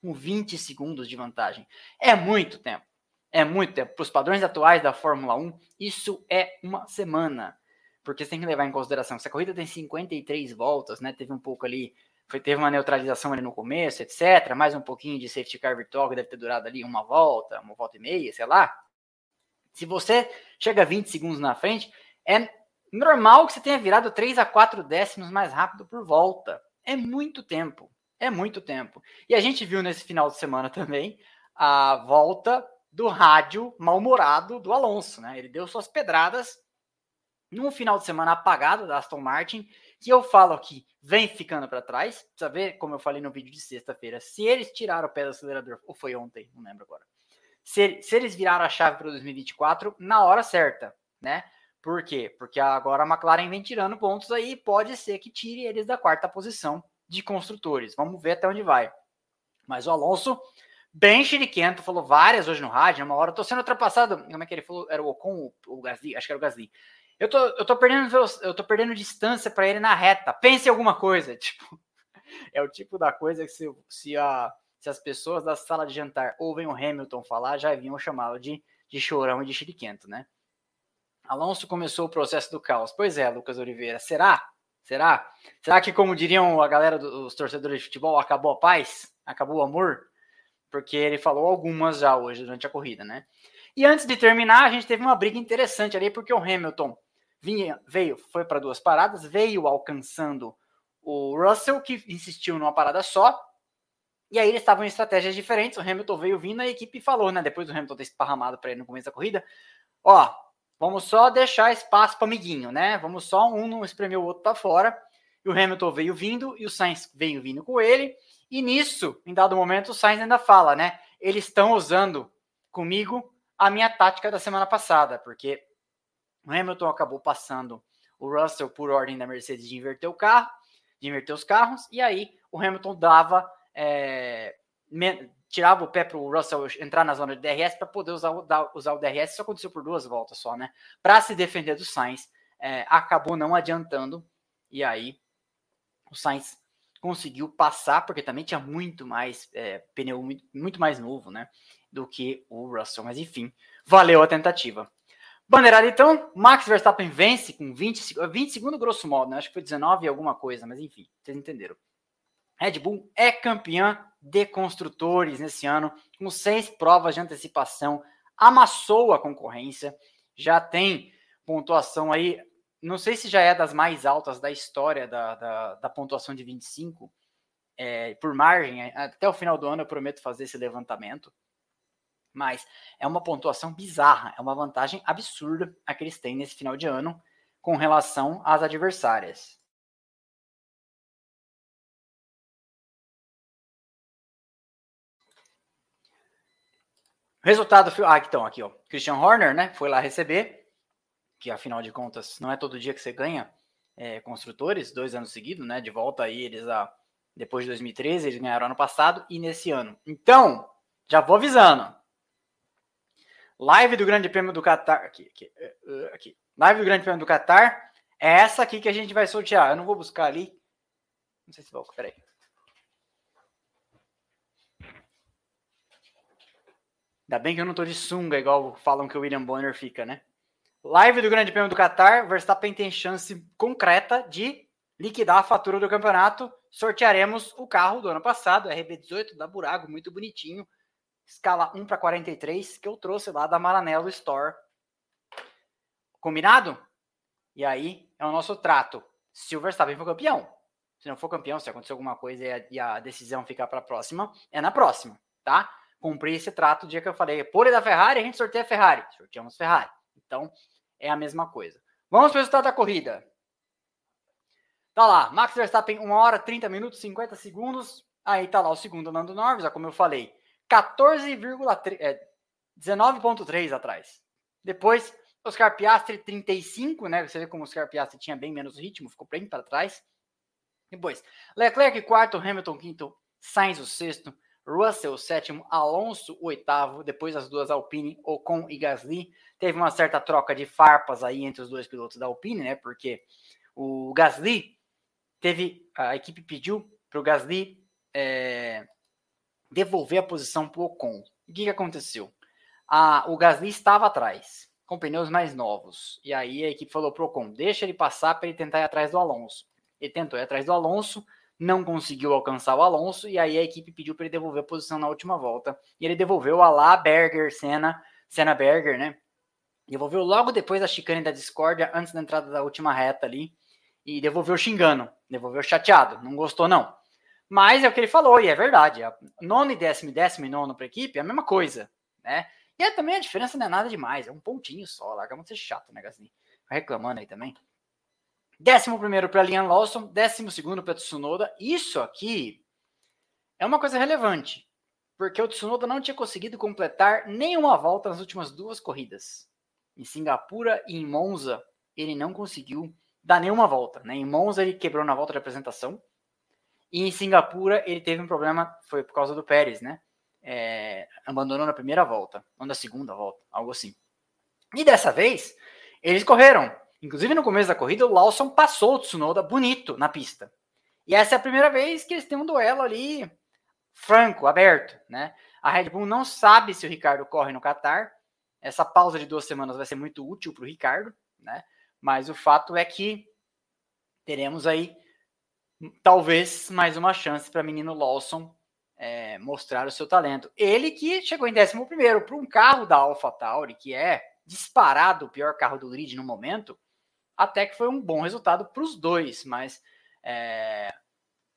com 20 segundos de vantagem. É muito tempo. É muito tempo. Para os padrões atuais da Fórmula 1, isso é uma semana. Porque você tem que levar em consideração que essa corrida tem 53 voltas, né? Teve um pouco ali foi, teve uma neutralização ali no começo, etc. Mais um pouquinho de safety car virtual que deve ter durado ali uma volta, uma volta e meia, sei lá. Se você chega 20 segundos na frente, é normal que você tenha virado 3 a 4 décimos mais rápido por volta. É muito tempo. É muito tempo. E a gente viu nesse final de semana também a volta do rádio mal-humorado do Alonso, né? Ele deu suas pedradas num final de semana apagado da Aston Martin, que eu falo aqui vem ficando para trás. Precisa ver, como eu falei no vídeo de sexta-feira, se eles tiraram o pé do acelerador, ou foi ontem, não lembro agora. Se, se eles viraram a chave para 2024 na hora certa, né? Por quê? Porque agora a McLaren vem tirando pontos aí, pode ser que tire eles da quarta posição de construtores. Vamos ver até onde vai. Mas o Alonso, bem chiriquento, falou várias hoje no rádio, uma hora, eu tô sendo ultrapassado, como é que ele falou? Era o Ocon, o Gasly? Acho que era o Gasly. Eu tô, eu tô perdendo, eu tô perdendo distância para ele na reta. Pense em alguma coisa, tipo, é o tipo da coisa que se, se, a, se as pessoas da sala de jantar ouvem o Hamilton falar, já vinham chamá-lo de, de chorão e de chiriquento, né? Alonso começou o processo do caos. Pois é, Lucas Oliveira. Será? Será? Será que, como diriam a galera dos torcedores de futebol, acabou a paz? Acabou o amor? Porque ele falou algumas já hoje durante a corrida, né? E antes de terminar, a gente teve uma briga interessante ali, porque o Hamilton vinha, veio, foi para duas paradas, veio alcançando o Russell, que insistiu numa parada só, e aí eles estavam em estratégias diferentes. O Hamilton veio vindo, a equipe falou, né? Depois do Hamilton ter esparramado para ele no começo da corrida: Ó, vamos só deixar espaço para amiguinho, né? Vamos só um não espremer o outro para fora. E o Hamilton veio vindo e o Sainz veio vindo com ele. E nisso, em dado momento, o Sainz ainda fala, né? Eles estão usando comigo a minha tática da semana passada, porque o Hamilton acabou passando o Russell por ordem da Mercedes de inverter o carro, de inverter os carros, e aí o Hamilton dava, é, tirava o pé para o Russell entrar na zona de DRS para poder usar usar o DRS. Isso aconteceu por duas voltas só, né? Para se defender do Sainz, é, acabou não adiantando, e aí o Sainz conseguiu passar, porque também tinha muito mais é, pneu, muito, muito mais novo, né? Do que o Russell, mas enfim, valeu a tentativa. Bandeirada, então, Max Verstappen vence com 20, 20 segundos, grosso modo, né? Acho que foi 19 e alguma coisa, mas enfim, vocês entenderam. Red Bull é campeã de construtores nesse ano, com seis provas de antecipação, amassou a concorrência, já tem pontuação aí, não sei se já é das mais altas da história da, da, da pontuação de 25, é, por margem, até o final do ano eu prometo fazer esse levantamento, mas é uma pontuação bizarra, é uma vantagem absurda a que eles têm nesse final de ano com relação às adversárias. Resultado, ah, então aqui, ó, Christian Horner, né, foi lá receber, que afinal de contas não é todo dia que você ganha é, construtores, dois anos seguidos, né, de volta aí eles a depois de 2013 eles ganharam ano passado e nesse ano. Então, já vou avisando, Live do Grande Prêmio do Qatar. Aqui, aqui, eh, eh, aqui. Live do Grande Prêmio do Qatar. É essa aqui que a gente vai sortear. Eu não vou buscar ali. Não sei se vou. Peraí. Ainda bem que eu não tô de sunga, igual falam que o William Bonner fica, né? Live do Grande Prêmio do Qatar. Verstappen tem chance concreta de liquidar a fatura do campeonato. Sortearemos o carro do ano passado, RB18 da Burago, muito bonitinho escala 1 para 43, que eu trouxe lá da Maranello Store. Combinado? E aí é o nosso trato. Se o Verstappen for campeão, se não for campeão, se acontecer alguma coisa e a, e a decisão ficar para a próxima, é na próxima, tá? Cumprir esse trato o dia que eu falei, pole da Ferrari, a gente sorteia a Ferrari. Sorteamos Ferrari. Então, é a mesma coisa. Vamos para o resultado da corrida. Tá lá, Max Verstappen, 1 hora, 30 minutos, 50 segundos. Aí tá lá o segundo Nando Norris, como eu falei. 14,3, é, 19,3 atrás. Depois, Oscar Piastri 35, né? Você vê como o Oscar Piastri tinha bem menos ritmo, ficou bem para trás. Depois, Leclerc quarto, Hamilton quinto, Sainz o sexto, Russell sétimo, Alonso oitavo, depois as duas Alpine, Ocon e Gasly. Teve uma certa troca de farpas aí entre os dois pilotos da Alpine, né? Porque o Gasly teve, a equipe pediu para o Gasly é, devolver a posição para o Ocon. O que, que aconteceu? Ah, o Gasly estava atrás, com pneus mais novos. E aí a equipe falou para o Ocon, deixa ele passar para ele tentar ir atrás do Alonso. Ele tentou ir atrás do Alonso, não conseguiu alcançar o Alonso, e aí a equipe pediu para ele devolver a posição na última volta. E ele devolveu a lá Berger, Senna, Senna Berger, né? Devolveu logo depois da chicane da discórdia, antes da entrada da última reta ali. E devolveu xingando, devolveu chateado, não gostou não. Mas é o que ele falou, e é verdade. Nono e décimo, décimo e nono para a equipe é a mesma coisa, né? E é, também a diferença não é nada demais, é um pontinho só. Larga muito ser chato, né, Gasly? Reclamando aí também. Décimo primeiro para Liam Lawson, décimo segundo para Tsunoda. Isso aqui é uma coisa relevante, porque o Tsunoda não tinha conseguido completar nenhuma volta nas últimas duas corridas. Em Singapura e em Monza, ele não conseguiu dar nenhuma volta. Né? Em Monza, ele quebrou na volta de apresentação. E em Singapura, ele teve um problema, foi por causa do Pérez, né? É, abandonou na primeira volta, ou na segunda volta, algo assim. E dessa vez, eles correram. Inclusive, no começo da corrida, o Lawson passou o Tsunoda bonito na pista. E essa é a primeira vez que eles têm um duelo ali franco, aberto, né? A Red Bull não sabe se o Ricardo corre no Qatar. Essa pausa de duas semanas vai ser muito útil para o Ricardo, né? Mas o fato é que teremos aí talvez mais uma chance para menino Lawson é, mostrar o seu talento. Ele que chegou em 11 primeiro para um carro da AlphaTauri, que é disparado o pior carro do grid no momento, até que foi um bom resultado para os dois, mas é,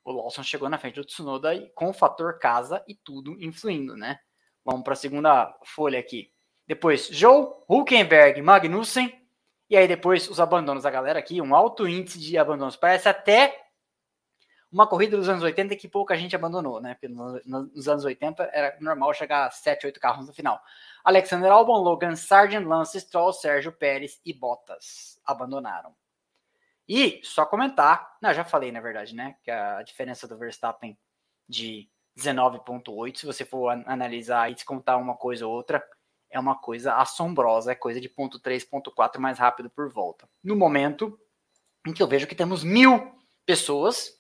o Lawson chegou na frente do Tsunoda com o fator casa e tudo influindo, né? Vamos para a segunda folha aqui. Depois, Joe, Huckenberg, Magnussen. E aí depois os abandonos da galera aqui, um alto índice de abandonos. Parece até uma corrida dos anos 80 que pouca gente abandonou, né? Porque nos anos 80 era normal chegar a 7, 8 carros no final. Alexander Albon, Logan Sargent, Lance Stroll, Sérgio Pérez e Bottas abandonaram. E só comentar, não, já falei na verdade, né, que a diferença do Verstappen de 19.8, se você for analisar e descontar uma coisa ou outra, é uma coisa assombrosa, é coisa de ponto 3, ponto 4 mais rápido por volta. No momento em que eu vejo que temos mil pessoas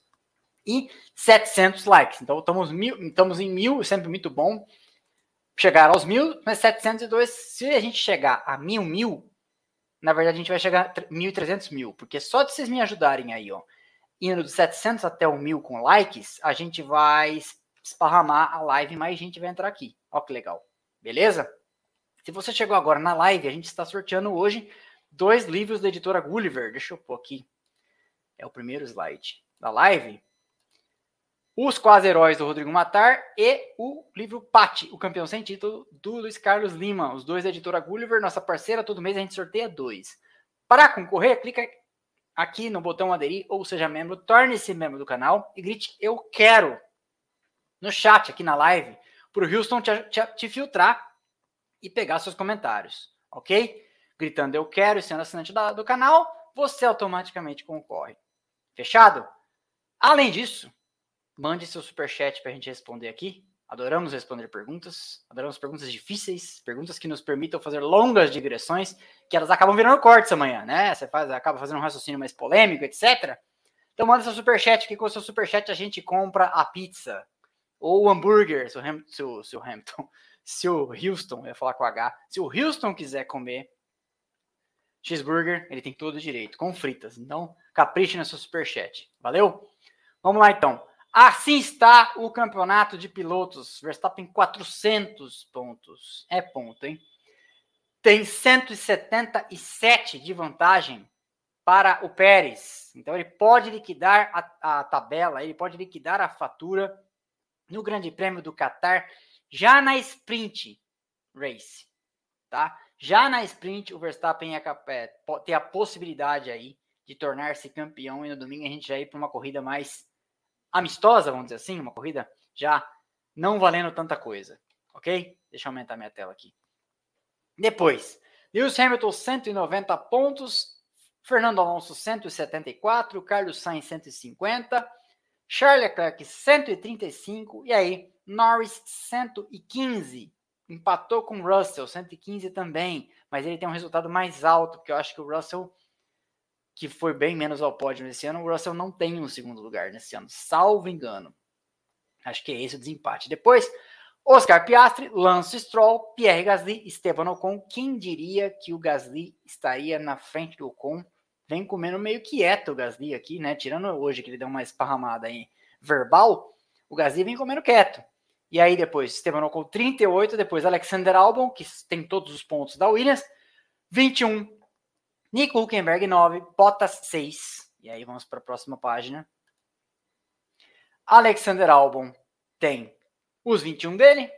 e 700 likes. Então estamos, mil, estamos em mil, sempre muito bom chegar aos mil, mas 702, se a gente chegar a mil, mil, na verdade, a gente vai chegar a 1.300 mil, porque só de vocês me ajudarem aí, ó, indo dos 700 até o 1.000 com likes, a gente vai esparramar a live e mais gente vai entrar aqui. Ó que legal. Beleza? Se você chegou agora na live, a gente está sorteando hoje dois livros da editora Gulliver. Deixa eu pôr aqui. É o primeiro slide da live. Os Quase Heróis do Rodrigo Matar e o livro Pati, o campeão sem título, do Luiz Carlos Lima. Os dois da editora Gulliver, nossa parceira, todo mês a gente sorteia dois. Para concorrer, clica aqui no botão aderir ou seja membro, torne-se membro do canal e grite eu quero no chat aqui na live para o Houston te, te, te, filtrar e pegar seus comentários, ok? Gritando eu quero e sendo assinante da, do canal, você automaticamente concorre. Fechado? Além disso, Mande seu superchat para a gente responder aqui. Adoramos responder perguntas, adoramos perguntas difíceis, perguntas que nos permitam fazer longas digressões, que elas acabam virando cortes amanhã, né? Você faz, acaba fazendo um raciocínio mais polêmico, etc. Então manda seu superchat, que com o seu superchat a gente compra a pizza ou o hambúrguer, se o, Ham, se o, se o Hamilton, se o Houston, eu ia falar com H, se o Houston quiser comer cheeseburger, ele tem todo o direito, com fritas. Então, capriche no seu superchat. Valeu? Vamos lá então. Assim está o campeonato de pilotos. Verstappen 400 pontos. É ponto, hein? Tem 177 de vantagem para o Pérez. Então ele pode liquidar a, a tabela, ele pode liquidar a fatura no Grande Prêmio do Qatar já na sprint race, tá? Já na sprint o Verstappen é, é, tem a possibilidade aí de tornar-se campeão e no domingo a gente já ir para uma corrida mais amistosa, vamos dizer assim, uma corrida já não valendo tanta coisa, ok? Deixa eu aumentar minha tela aqui. Depois, Lewis Hamilton 190 pontos, Fernando Alonso 174, Carlos Sainz 150, Charles Leclerc 135 e aí Norris 115. Empatou com Russell 115 também, mas ele tem um resultado mais alto, porque eu acho que o Russell que foi bem menos ao pódio nesse ano, o Russell não tem um segundo lugar nesse ano, salvo engano. Acho que é esse o desempate. Depois, Oscar Piastri, Lance Stroll, Pierre Gasly, Esteban Ocon. Quem diria que o Gasly estaria na frente do Ocon? Vem comendo meio quieto o Gasly aqui, né? Tirando hoje que ele deu uma esparramada aí verbal, o Gasly vem comendo quieto. E aí depois, Esteban Ocon 38, depois Alexander Albon, que tem todos os pontos da Williams, 21, Nico Huckenberg 9, Bottas 6. E aí vamos para a próxima página. Alexander Albon tem os 21 dele.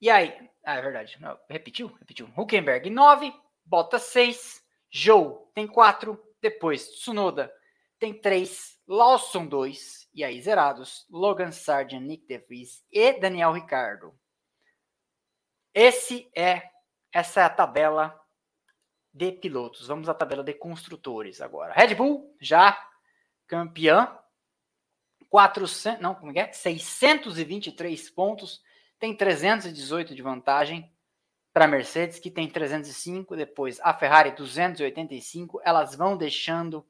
E aí, ah, é verdade, não, repetiu, repetiu. Huckenberg 9, Bottas 6, Joe tem 4, Depois, Tsunoda tem 3, Lawson 2, e aí zerados, Logan Sargent, Nick DeVries e Daniel Ricardo. Esse é essa é a tabela de pilotos. Vamos à tabela de construtores agora. Red Bull já campeã, 400, não, como é, é? 623 pontos, tem 318 de vantagem para a Mercedes, que tem 305, depois a Ferrari 285, elas vão deixando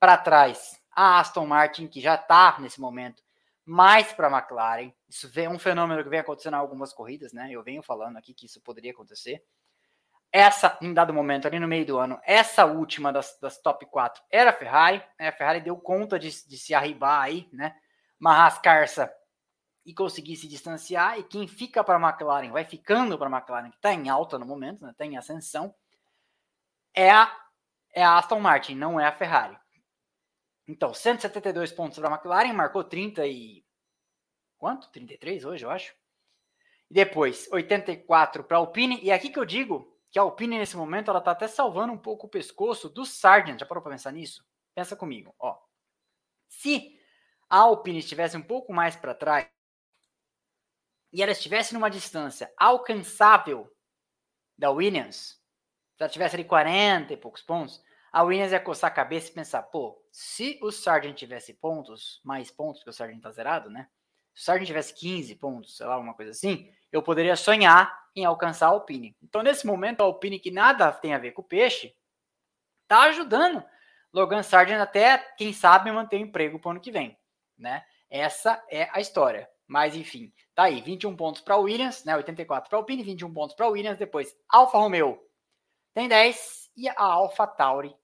para trás a Aston Martin, que já está nesse momento mais para a McLaren. Isso é um fenômeno que vem acontecendo em algumas corridas, né? Eu venho falando aqui que isso poderia acontecer. Essa, em dado momento, ali no meio do ano, essa última das, das top 4 era a Ferrari. Né? A Ferrari deu conta de, de se arribar aí, né? Marrascarça e conseguir se distanciar. E quem fica para a McLaren, vai ficando para a McLaren, que está em alta no momento, está né? em ascensão, é a, é a Aston Martin, não é a Ferrari. Então, 172 pontos para a McLaren, marcou 30 e. Quanto? 33 hoje, eu acho. E depois, 84 para a Alpine. E aqui que eu digo que a Alpine, nesse momento, ela está até salvando um pouco o pescoço do Sargent. Já parou para pensar nisso? Pensa comigo, ó. Se a Alpine estivesse um pouco mais para trás e ela estivesse numa distância alcançável da Williams, se ela tivesse ali 40 e poucos pontos, a Williams ia coçar a cabeça e pensar, pô, se o Sargent tivesse pontos, mais pontos, que o Sargent tá zerado, né? Se o Sargent tivesse 15 pontos, sei lá, uma coisa assim, eu poderia sonhar em alcançar a Alpine. Então, nesse momento, a Alpine, que nada tem a ver com o peixe, tá ajudando Logan Sargent até, quem sabe, manter o emprego para o ano que vem, né? Essa é a história. Mas, enfim, tá aí, 21 pontos para Williams, né? 84 para Alpine, 21 pontos para Williams, depois Alfa Romeo tem 10 e a Alfa Tauri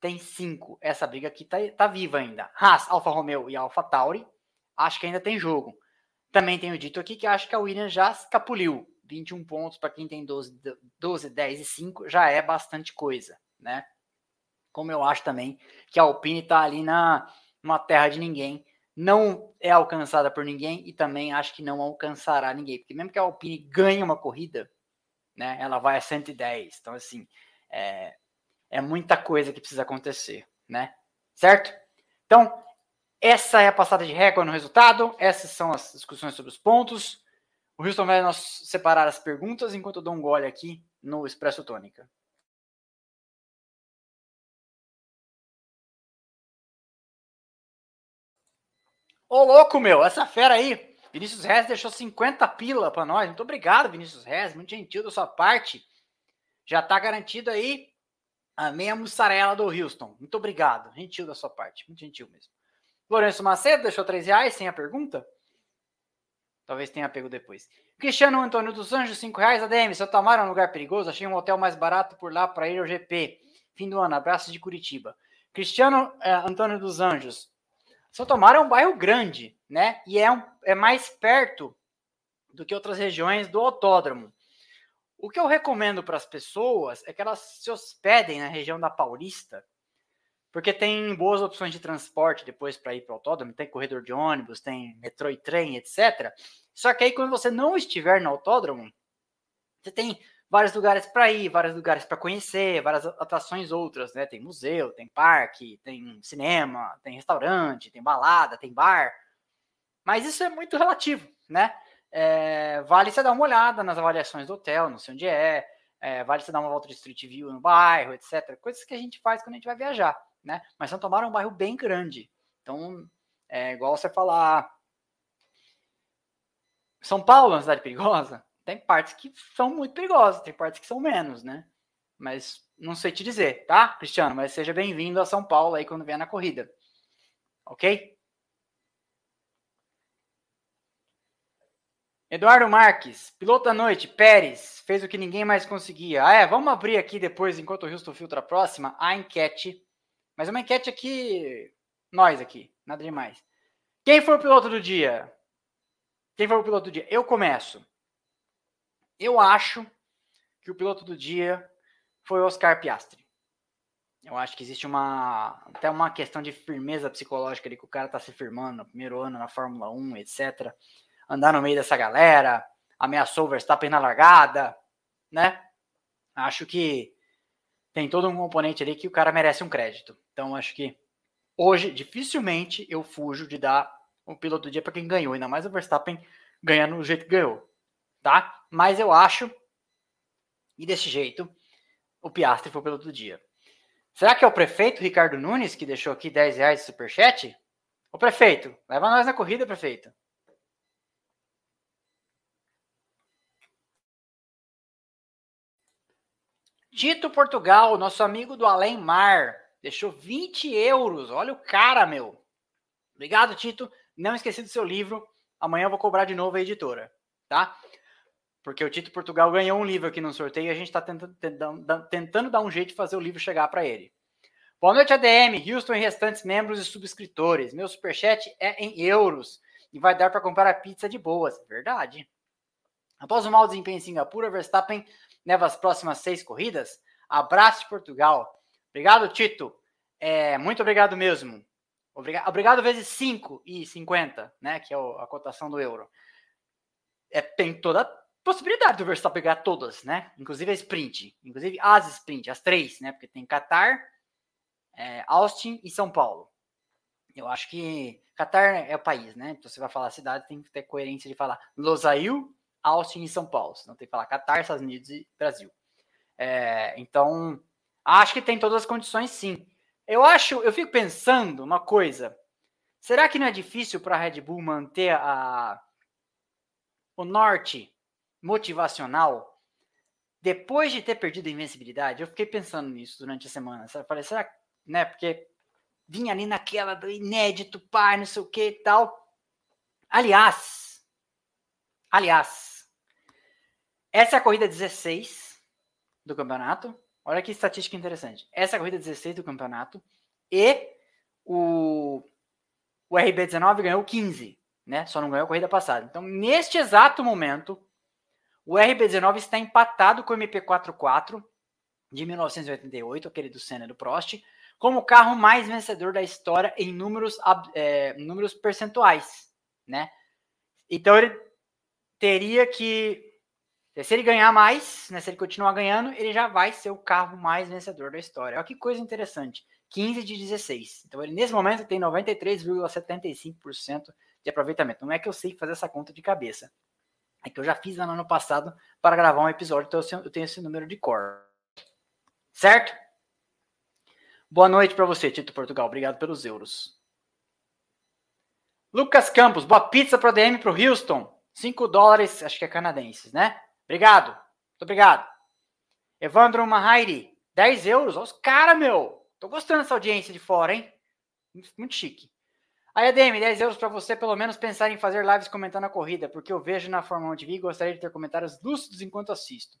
tem cinco. Essa briga aqui tá, tá viva ainda. Haas, Alfa Romeo e Alfa Tauri, acho que ainda tem jogo. Também tenho dito aqui que acho que a Williams já escapuliu. 21 pontos para quem tem 12, 12, 10 e 5 já é bastante coisa, né? Como eu acho também que a Alpine está ali na uma terra de ninguém, não é alcançada por ninguém e também acho que não alcançará ninguém, porque mesmo que a Alpine ganhe uma corrida, né, ela vai a 110. Então assim, é, é muita coisa que precisa acontecer, né? Certo? Então, essa é a passada de régua no resultado, essas são as discussões sobre os pontos. O Houston vai nos separar as perguntas enquanto eu dou um gole aqui no Expresso Tônica. Ô louco, meu, essa fera aí, Vinícius Rez deixou 50 pila para nós. Muito obrigado, Vinícius Rez, muito gentil da sua parte. Já tá garantido aí a meia mussarela do Houston. Muito obrigado. Gentil da sua parte. Muito gentil mesmo. Lourenço Macedo deixou 3 reais sem a pergunta? Talvez tenha pego depois. Cristiano Antônio dos Anjos, 5 reais. ADM, seu Tamar é um lugar perigoso. Achei um hotel mais barato por lá para ir ao GP. Fim do ano. Abraços de Curitiba. Cristiano é, Antônio dos Anjos. São Tomar é um bairro grande, né? E é, um, é mais perto do que outras regiões do autódromo. O que eu recomendo para as pessoas é que elas se hospedem na região da Paulista, porque tem boas opções de transporte depois para ir para o autódromo, tem corredor de ônibus, tem metrô e trem, etc. Só que aí quando você não estiver no autódromo, você tem vários lugares para ir, vários lugares para conhecer, várias atrações outras, né? Tem museu, tem parque, tem cinema, tem restaurante, tem balada, tem bar. Mas isso é muito relativo, né? É, vale você dar uma olhada nas avaliações do hotel, não sei onde é, é, vale você dar uma volta de street view no bairro, etc. Coisas que a gente faz quando a gente vai viajar, né? Mas São Tomás é um bairro bem grande. Então, é igual você falar. São Paulo é uma cidade perigosa? Tem partes que são muito perigosas, tem partes que são menos, né? Mas não sei te dizer, tá, Cristiano? Mas seja bem-vindo a São Paulo aí quando vier na corrida. Ok? Eduardo Marques, piloto da noite, Pérez, fez o que ninguém mais conseguia. Ah, é, vamos abrir aqui depois, enquanto o Houston filtra a próxima, a enquete. Mas uma enquete aqui, nós aqui, nada demais. Quem foi o piloto do dia? Quem foi o piloto do dia? Eu começo. Eu acho que o piloto do dia foi Oscar Piastri. Eu acho que existe uma até uma questão de firmeza psicológica ali que o cara tá se firmando no primeiro ano na Fórmula 1, etc andar no meio dessa galera, ameaçou o Verstappen na largada, né? Acho que tem todo um componente ali que o cara merece um crédito. Então, acho que hoje, dificilmente eu fujo de dar o piloto do dia para quem ganhou, ainda mais o Verstappen ganhando do jeito que ganhou, tá? Mas eu acho, e desse jeito, o Piastri foi o piloto do dia. Será que é o prefeito Ricardo Nunes que deixou aqui 10 reais de superchat? O prefeito, leva nós na corrida, prefeito. Tito Portugal, nosso amigo do Além Mar, deixou 20 euros. Olha o cara, meu. Obrigado, Tito. Não esqueci do seu livro. Amanhã eu vou cobrar de novo a editora, tá? Porque o Tito Portugal ganhou um livro aqui no sorteio e a gente está tentando, tentando dar um jeito de fazer o livro chegar para ele. Boa noite, ADM, Houston e restantes membros e subscritores. Meu superchat é em euros e vai dar para comprar a pizza de boas. Verdade. Após o mau desempenho em Singapura, Verstappen leva as próximas seis corridas. Abraço de Portugal. Obrigado, Tito. É, muito obrigado mesmo. Obrigado, obrigado vezes 5 e 50, né? Que é a cotação do euro. É, tem toda a possibilidade do Verstappen pegar todas, né? Inclusive a sprint. Inclusive as sprint, as três, né? Porque tem Qatar, é, Austin e São Paulo. Eu acho que Qatar é o país, né? Então você vai falar cidade, tem que ter coerência de falar Losail, Austin e São Paulo. Senão tem que falar Catar, Estados Unidos e Brasil. É, então, acho que tem todas as condições, sim. Eu acho, eu fico pensando uma coisa. Será que não é difícil para a Red Bull manter a, o norte motivacional depois de ter perdido a invencibilidade? Eu fiquei pensando nisso durante a semana. Eu falei, será né? Porque vinha ali naquela do inédito, pai, não sei o que e tal. Aliás, aliás, essa é a corrida 16 do campeonato. Olha que estatística interessante. Essa é a corrida 16 do campeonato. E o, o RB19 ganhou 15, né? Só não ganhou a corrida passada. Então, neste exato momento, o RB19 está empatado com o MP44 de 1988, aquele do Senna e do Prost, como o carro mais vencedor da história em números, é, números percentuais, né? Então ele teria que se ele ganhar mais, né, se ele continuar ganhando, ele já vai ser o carro mais vencedor da história. Olha que coisa interessante. 15 de 16. Então ele nesse momento tem 93,75% de aproveitamento. Não é que eu sei fazer essa conta de cabeça. É que eu já fiz no ano passado para gravar um episódio, então eu tenho esse número de cor. Certo? Boa noite para você, Tito Portugal. Obrigado pelos euros. Lucas Campos, boa pizza para DM para o Houston. 5 dólares, acho que é canadenses, né? Obrigado. Muito obrigado. Evandro Mahairi, 10 euros. Olha os caras, meu. Tô gostando dessa audiência de fora, hein? Muito chique. Aí, ADM, 10 euros para você pelo menos pensar em fazer lives comentando a corrida, porque eu vejo na Fórmula 1 TV e gostaria de ter comentários lúcidos enquanto assisto.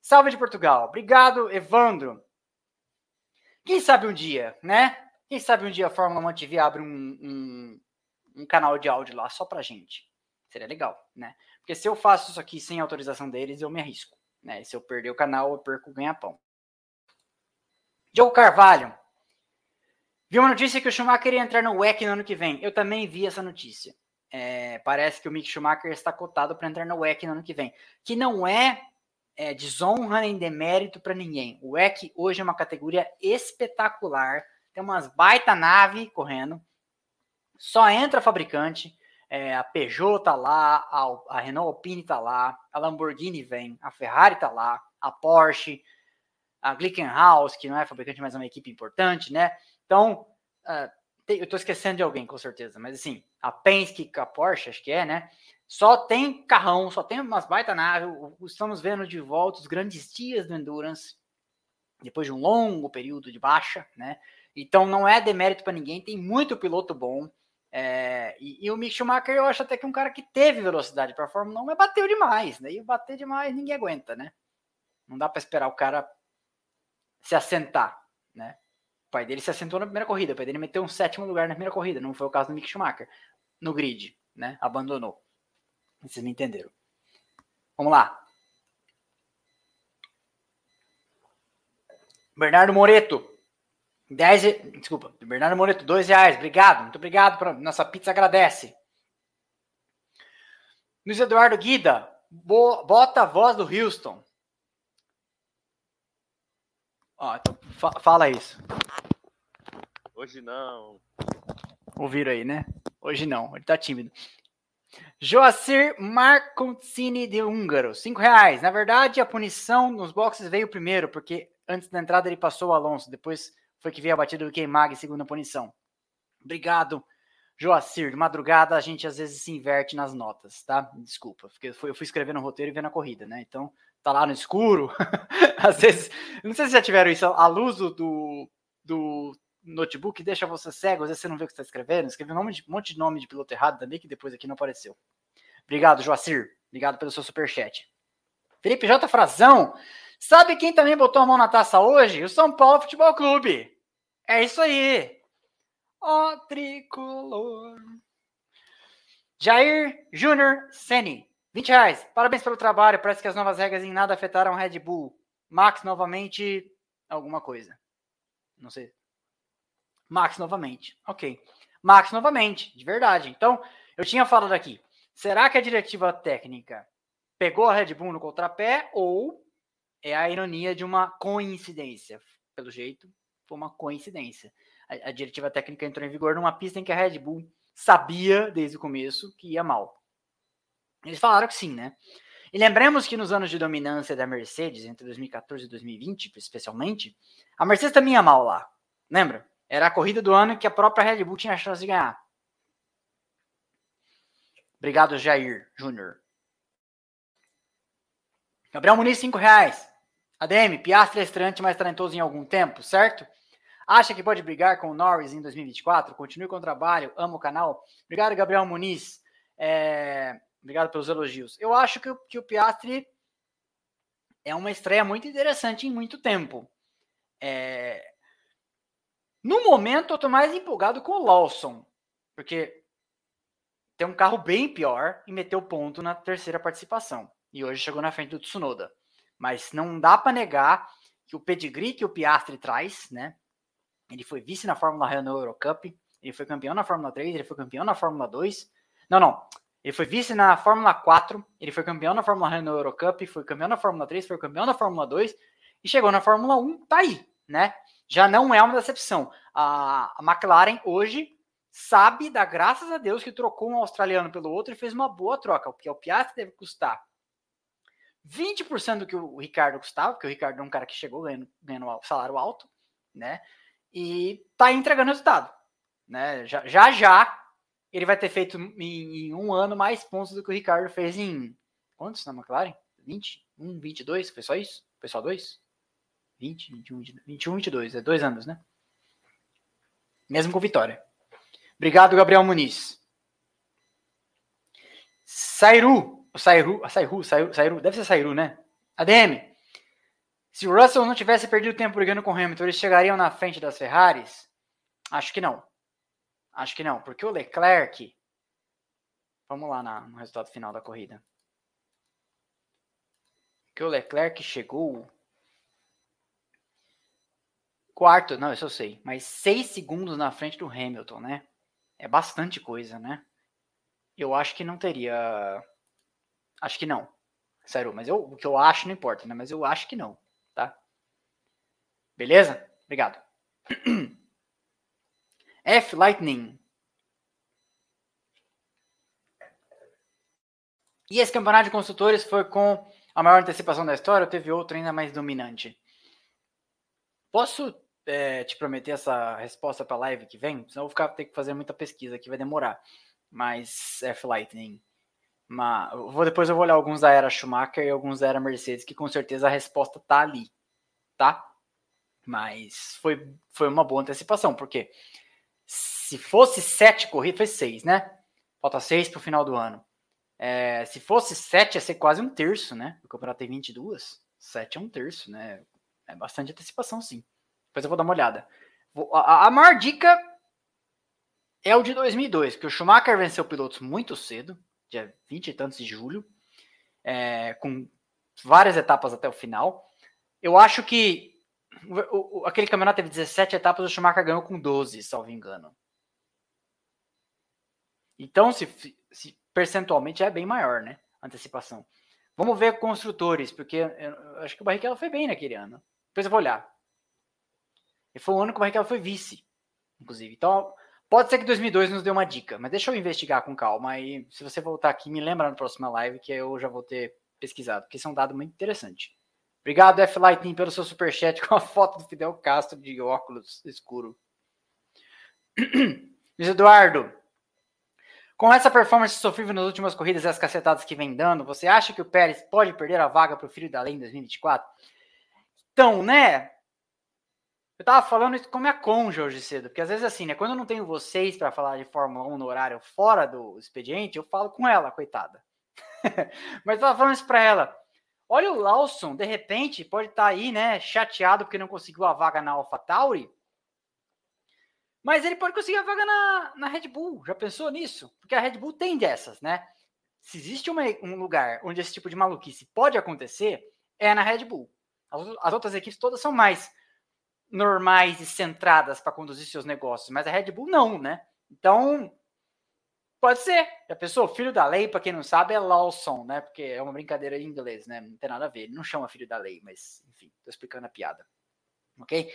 Salve de Portugal. Obrigado, Evandro. Quem sabe um dia, né? Quem sabe um dia a Fórmula 1 TV abre um, um, um canal de áudio lá só pra gente. Seria legal, né? Porque se eu faço isso aqui sem autorização deles, eu me arrisco. Né? E se eu perder o canal, eu perco o ganha-pão. Diogo Carvalho. Vi uma notícia que o Schumacher ia entrar no WEC no ano que vem. Eu também vi essa notícia. É, parece que o Mick Schumacher está cotado para entrar no WEC no ano que vem. Que não é é, desonra nem demérito para ninguém. O EC hoje é uma categoria espetacular, tem umas baita nave correndo, só entra fabricante, é, a Peugeot tá lá, a, a, Renault Alpine tá lá, a Lamborghini vem, a Ferrari tá lá, a Porsche, a Glickenhaus, que não é fabricante, mas é uma equipe importante, né? Então, uh, eu estou esquecendo de alguém, com certeza, mas assim, a Penske, a Porsche, acho que é, né? Só tem carrão, só tem umas baita naves. Estamos vendo de volta os grandes dias do Endurance, depois de um longo período de baixa, né? Então não é demérito para ninguém, tem muito piloto bom. É, e, e, o Mick Schumacher eu acho até que um cara que teve velocidade para a Fórmula 1, mas bateu demais, né? E bater demais ninguém aguenta, né? Não dá para esperar o cara se assentar, né? O pai dele se assentou na primeira corrida, o pai dele meteu um sétimo lugar na primeira corrida, não foi o caso do Mick Schumacher, no grid, né? Abandonou. Vocês me entenderam. Vamos lá. Bernardo Moreto. 10, desculpa, Bernardo Moreto, 2 reais. Obrigado, muito obrigado. Pra, nossa pizza agradece. Luiz Eduardo Guida, bo, bota a voz do Houston. Ó, então fa fala isso. Hoje não. Ouviram aí, né? Hoje não, ele tá tímido. Joacir Marconcini de Húngaro, 5 reais. Na verdade, a punição nos boxes veio primeiro, porque antes da entrada ele passou o Alonso, depois foi que veio a batida do Queimag, segunda punição. Obrigado, Joacir. De madrugada a gente às vezes se inverte nas notas, tá? Desculpa, porque eu fui escrevendo o roteiro e vendo a corrida, né? Então, tá lá no escuro. às vezes, não sei se já tiveram isso, a luz do, do notebook deixa você cego, às vezes você não vê o que está escrevendo. Escreve monte, de, um monte de nome de piloto errado também, que depois aqui não apareceu. Obrigado, Joacir. Obrigado pelo seu superchat. Felipe J. Frazão. Sabe quem também botou a mão na taça hoje? O São Paulo Futebol Clube. É isso aí. Ó tricolor. Jair Júnior Seni. 20 reais. Parabéns pelo trabalho. Parece que as novas regras em nada afetaram Red Bull. Max novamente alguma coisa. Não sei. Max novamente. Ok. Max novamente, de verdade. Então, eu tinha falado aqui. Será que a diretiva técnica pegou a Red Bull no contrapé ou é a ironia de uma coincidência? Pelo jeito, foi uma coincidência. A, a diretiva técnica entrou em vigor numa pista em que a Red Bull sabia desde o começo que ia mal. Eles falaram que sim, né? E lembremos que nos anos de dominância da Mercedes, entre 2014 e 2020, especialmente, a Mercedes também ia mal lá. Lembra? Era a corrida do ano que a própria Red Bull tinha a chance de ganhar. Obrigado, Jair Júnior. Gabriel Muniz, 5 reais. ADM, Piastri é estreante mais talentoso em algum tempo, certo? Acha que pode brigar com o Norris em 2024? Continue com o trabalho, amo o canal. Obrigado, Gabriel Muniz. É... Obrigado pelos elogios. Eu acho que, que o Piastri é uma estreia muito interessante em muito tempo. É... No momento, eu tô mais empolgado com o Lawson, porque tem um carro bem pior e meteu ponto na terceira participação. E hoje chegou na frente do Tsunoda. Mas não dá para negar que o pedigree que o Piastri traz, né? Ele foi vice na Fórmula Renault Eurocup, ele foi campeão na Fórmula 3, ele foi campeão na Fórmula 2. Não, não. Ele foi vice na Fórmula 4, ele foi campeão na Fórmula Renault Eurocup, foi campeão na Fórmula 3, foi campeão na Fórmula 2 e chegou na Fórmula 1, tá aí, né? já não é uma decepção. A, McLaren hoje sabe, dá graças a Deus, que trocou um australiano pelo outro e fez uma boa troca, porque o Piastri deve custar 20% do que o Ricardo custava, porque o Ricardo é um cara que chegou ganhando, ganhando salário alto, né? E tá entregando resultado, né? Já já, já ele vai ter feito em, em, um ano mais pontos do que o Ricardo fez em quantos na McLaren? 20? 1, 22? Foi só isso? Foi só dois? 20, 21, 21, 22, é dois anos, né? Mesmo com vitória. Obrigado, Gabriel Muniz. Sairu, Sairu, Sairu, Sairu, Sairu, deve ser Sairu, né? ADM. Se o Russell não tivesse perdido tempo brigando com o Hamilton, eles chegariam na frente das Ferraris? Acho que não. Acho que não, porque o Leclerc. Vamos lá na, no resultado final da corrida. Que o Leclerc chegou Quarto, não, isso eu sei. Mas seis segundos na frente do Hamilton, né? É bastante coisa, né? Eu acho que não teria. Acho que não. Sério, mas eu, o que eu acho não importa, né? Mas eu acho que não, tá? Beleza? Obrigado. F Lightning. E esse campeonato de construtores foi com a maior antecipação da história ou teve outro ainda mais dominante? Posso é, te prometer essa resposta para a live que vem, senão eu vou ficar, ter que fazer muita pesquisa que vai demorar. Mas F-Lightning. Mas, vou, depois eu vou olhar alguns da era Schumacher e alguns da era Mercedes, que com certeza a resposta tá ali, tá? Mas foi, foi uma boa antecipação, porque se fosse sete corridas, foi seis, né? Falta seis para o final do ano. É, se fosse sete, ia ser quase um terço, né? O campeonato tem 22. Sete é um terço, né? É bastante antecipação, sim. Depois eu vou dar uma olhada. A, a maior dica é o de 2002, que o Schumacher venceu pilotos muito cedo, dia 20 e tantos de julho, é, com várias etapas até o final. Eu acho que o, o, aquele campeonato teve 17 etapas, o Schumacher ganhou com 12, salvo engano. Então, se, se percentualmente é bem maior, né? Antecipação. Vamos ver construtores, porque eu, eu acho que o Barrichello foi bem naquele ano. Depois eu vou olhar. E foi o ano que o Barrichello foi vice, inclusive. Então, pode ser que 2002 nos dê uma dica, mas deixa eu investigar com calma. E se você voltar aqui, me lembra na próxima live que eu já vou ter pesquisado, porque isso é um dado muito interessante. Obrigado, F. Lightning, pelo seu superchat com a foto do Fidel Castro de óculos escuro. Luiz Eduardo, com essa performance sofrível nas últimas corridas e as cacetadas que vem dando, você acha que o Pérez pode perder a vaga para o filho da lei em 2024? Então, né? Eu tava falando isso com minha conja hoje cedo, porque às vezes assim, né? Quando eu não tenho vocês para falar de Fórmula 1 no horário fora do expediente, eu falo com ela, coitada. Mas tava falando isso para ela. Olha o Lawson, de repente, pode estar tá aí, né, chateado porque não conseguiu a vaga na AlphaTauri. Mas ele pode conseguir a vaga na, na Red Bull. Já pensou nisso? Porque a Red Bull tem dessas, né? Se existe uma, um lugar onde esse tipo de maluquice pode acontecer, é na Red Bull. As, as outras equipes todas são mais normais e centradas para conduzir seus negócios, mas a Red Bull não, né? Então, Pode ser. A pessoa, filho da lei, para quem não sabe, é Lawson, né? Porque é uma brincadeira em inglês, né? Não tem nada a ver. Ele não chama filho da lei, mas enfim, tô explicando a piada. Ok?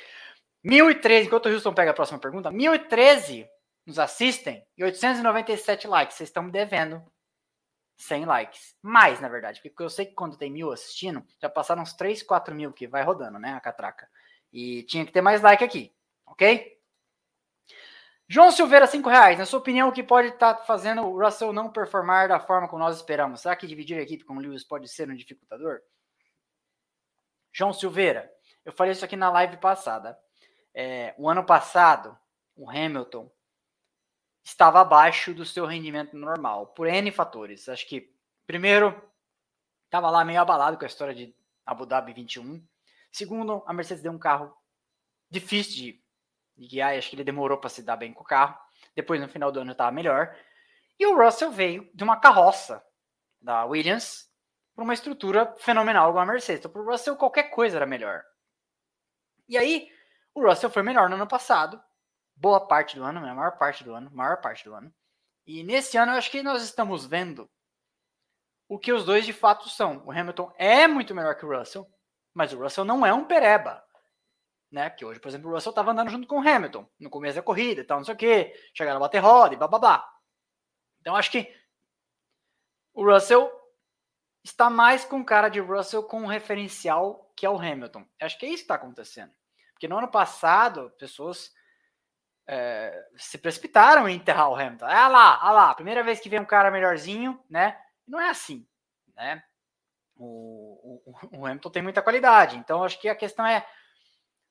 1013, enquanto o Houston pega a próxima pergunta, 1013 nos assistem e 897 likes. Vocês estão me devendo 100 likes. Mais, na verdade, porque eu sei que quando tem mil assistindo, já passaram uns 3, 4 mil que vai rodando, né? A catraca. E tinha que ter mais like aqui, ok? João Silveira, 5 reais. Na sua opinião, o que pode estar tá fazendo o Russell não performar da forma como nós esperamos? Será que dividir a equipe com o Lewis pode ser um dificultador? João Silveira, eu falei isso aqui na live passada. É, o ano passado, o Hamilton estava abaixo do seu rendimento normal, por N fatores. Acho que, primeiro, estava lá meio abalado com a história de Abu Dhabi 21. Segundo, a Mercedes deu um carro difícil de de guiar, acho que ele demorou para se dar bem com o carro. Depois, no final do ano, estava melhor. E o Russell veio de uma carroça da Williams para uma estrutura fenomenal igual a Mercedes. Então, para o Russell, qualquer coisa era melhor. E aí, o Russell foi melhor no ano passado, boa parte do ano, a maior parte do ano, maior parte do ano. E nesse ano, eu acho que nós estamos vendo o que os dois de fato são. O Hamilton é muito melhor que o Russell, mas o Russell não é um pereba né? Que hoje, por exemplo, o Russell estava andando junto com o Hamilton no começo da corrida e tal, não sei o quê, chegaram a bater roda e bababá. Então acho que o Russell está mais com cara de Russell com um referencial que é o Hamilton. Acho que é isso que está acontecendo. Porque no ano passado, pessoas é, se precipitaram em enterrar o Hamilton. Ah lá, ah lá, primeira vez que vem um cara melhorzinho, né? Não é assim, né? O, o, o Hamilton tem muita qualidade. Então, acho que a questão é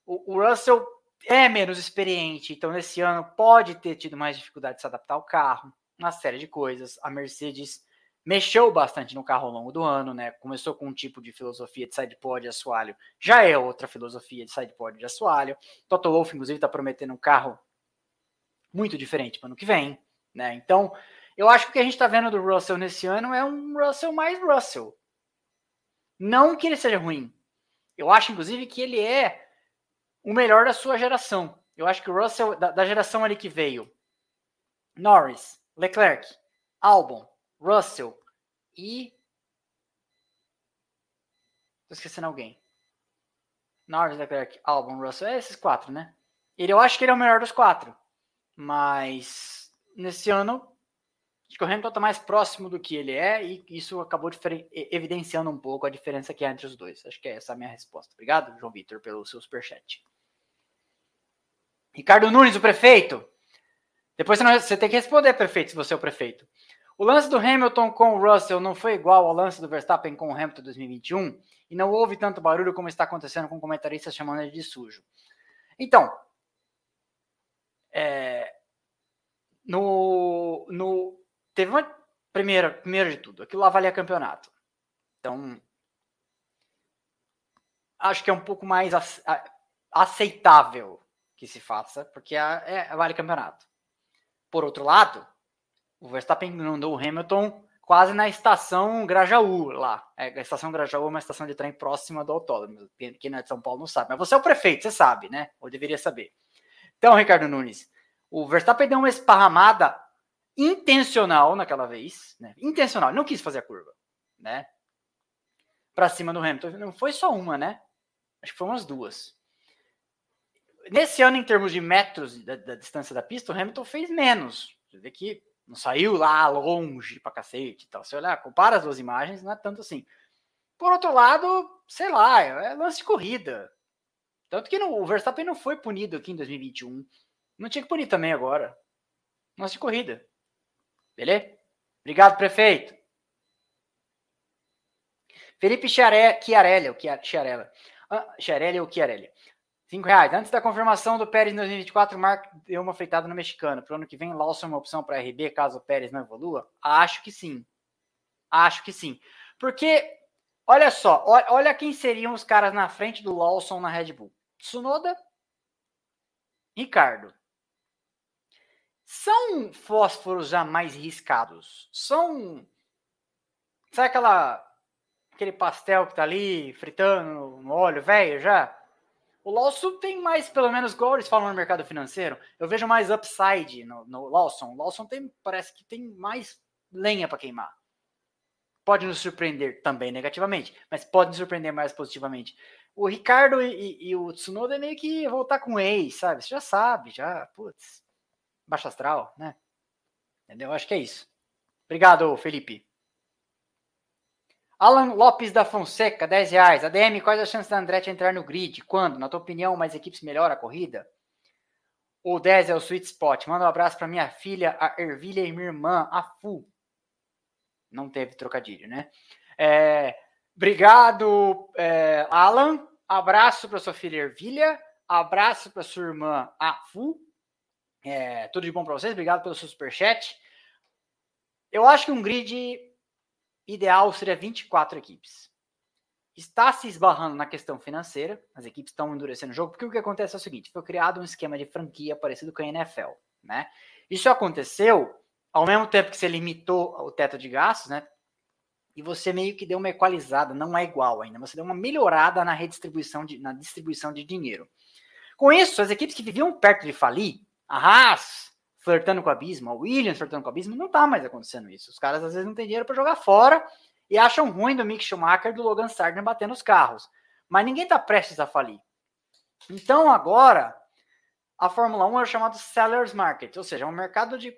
o, o Russell é menos experiente, então nesse ano pode ter tido mais dificuldade de se adaptar ao carro, uma série de coisas. A Mercedes mexeu bastante no carro ao longo do ano, né? Começou com um tipo de filosofia de sidepod e assoalho, já é outra filosofia de sidepod e assoalho. Toto Wolff, inclusive, está prometendo um carro muito diferente para o ano que vem, né? Então, eu acho que o que a gente está vendo do Russell nesse ano é um Russell mais Russell. Não que ele seja ruim. Eu acho, inclusive, que ele é o melhor da sua geração. Eu acho que o Russell, da, da geração ali que veio, Norris, Leclerc, Albon, Russell e. Tô esquecendo alguém. Norris, Leclerc, Albon, Russell. É esses quatro, né? Ele, eu acho que ele é o melhor dos quatro. Mas nesse ano, acho que o Hamilton está mais próximo do que ele é e isso acabou evidenciando um pouco a diferença que há entre os dois. Acho que é essa a minha resposta. Obrigado, João Vitor, pelo seu superchat. Ricardo Nunes, o prefeito. Depois você tem que responder, prefeito, se você é o prefeito. O lance do Hamilton com o Russell não foi igual ao lance do Verstappen com o Hamilton 2021 e não houve tanto barulho como está acontecendo com comentaristas chamando ele de sujo. Então, é, no, no, teve uma primeira, primeiro de tudo, aquilo lá valia campeonato. Então, acho que é um pouco mais aceitável que se faça, porque é, é vale campeonato. Por outro lado, o Verstappen mandou o Hamilton quase na estação Grajaú lá. É, a estação Grajaú é uma estação de trem próxima do autódromo. Quem não é de São Paulo não sabe. Mas você é o prefeito, você sabe, né? Ou deveria saber. Então, Ricardo Nunes, o Verstappen deu uma esparramada intencional naquela vez, né? Intencional, não quis fazer a curva, né? Para cima do Hamilton. Não foi só uma, né? Acho que foi umas duas nesse ano, em termos de metros da, da distância da pista, o Hamilton fez menos. Você vê que não saiu lá longe pra cacete e tal. Se olhar, compara as duas imagens, não é tanto assim. Por outro lado, sei lá, é lance de corrida. Tanto que o Verstappen não foi punido aqui em 2021. Não tinha que punir também agora. Lance de corrida. Beleza? Obrigado, prefeito. Felipe Chiarelli, ou Chiarella. Ah, Chiarelli ou Chiarelli. Cinco reais. Antes da confirmação do Pérez em 2024, o Mark deu uma feitada no mexicano. Para o ano que vem, Lawson é uma opção para RB caso o Pérez não evolua? Acho que sim. Acho que sim. Porque, olha só, olha quem seriam os caras na frente do Lawson na Red Bull: Tsunoda, Ricardo. São fósforos já mais riscados. São. Sabe aquela. Aquele pastel que tá ali fritando no óleo velho já? O Lawson tem mais, pelo menos, igual eles falam no mercado financeiro, eu vejo mais upside no, no Lawson. O Lawson tem, parece que tem mais lenha para queimar. Pode nos surpreender também negativamente, mas pode nos surpreender mais positivamente. O Ricardo e, e, e o Tsunoda é meio que voltar com o ex, sabe? Você já sabe, já, putz, baixo astral, né? Entendeu? Acho que é isso. Obrigado, Felipe. Alan Lopes da Fonseca, 10 reais. ADM, quais as chances da Andretti entrar no grid? Quando? Na tua opinião, mais equipes melhoram a corrida? O 10 é o sweet spot. Manda um abraço para minha filha, a Ervilha, e minha irmã, a Fu. Não teve trocadilho, né? É, obrigado, é, Alan. Abraço para sua filha Ervilha. Abraço para sua irmã, a Fu. É, tudo de bom para vocês. Obrigado pelo seu superchat. Eu acho que um grid ideal seria 24 equipes. Está se esbarrando na questão financeira, as equipes estão endurecendo o jogo, porque o que acontece é o seguinte: foi criado um esquema de franquia parecido com a NFL. Né? Isso aconteceu ao mesmo tempo que você limitou o teto de gastos, né? E você meio que deu uma equalizada, não é igual ainda, você deu uma melhorada na redistribuição de, na distribuição de dinheiro. Com isso, as equipes que viviam perto de falir, a Haas, flertando com o abismo, a Williams flertando com o abismo, não tá mais acontecendo isso. Os caras às vezes não têm dinheiro para jogar fora e acham ruim do Mick Schumacher e do Logan Sargent batendo os carros. Mas ninguém tá prestes a falir. Então agora a Fórmula 1 é chamado sellers market, ou seja, é um mercado de,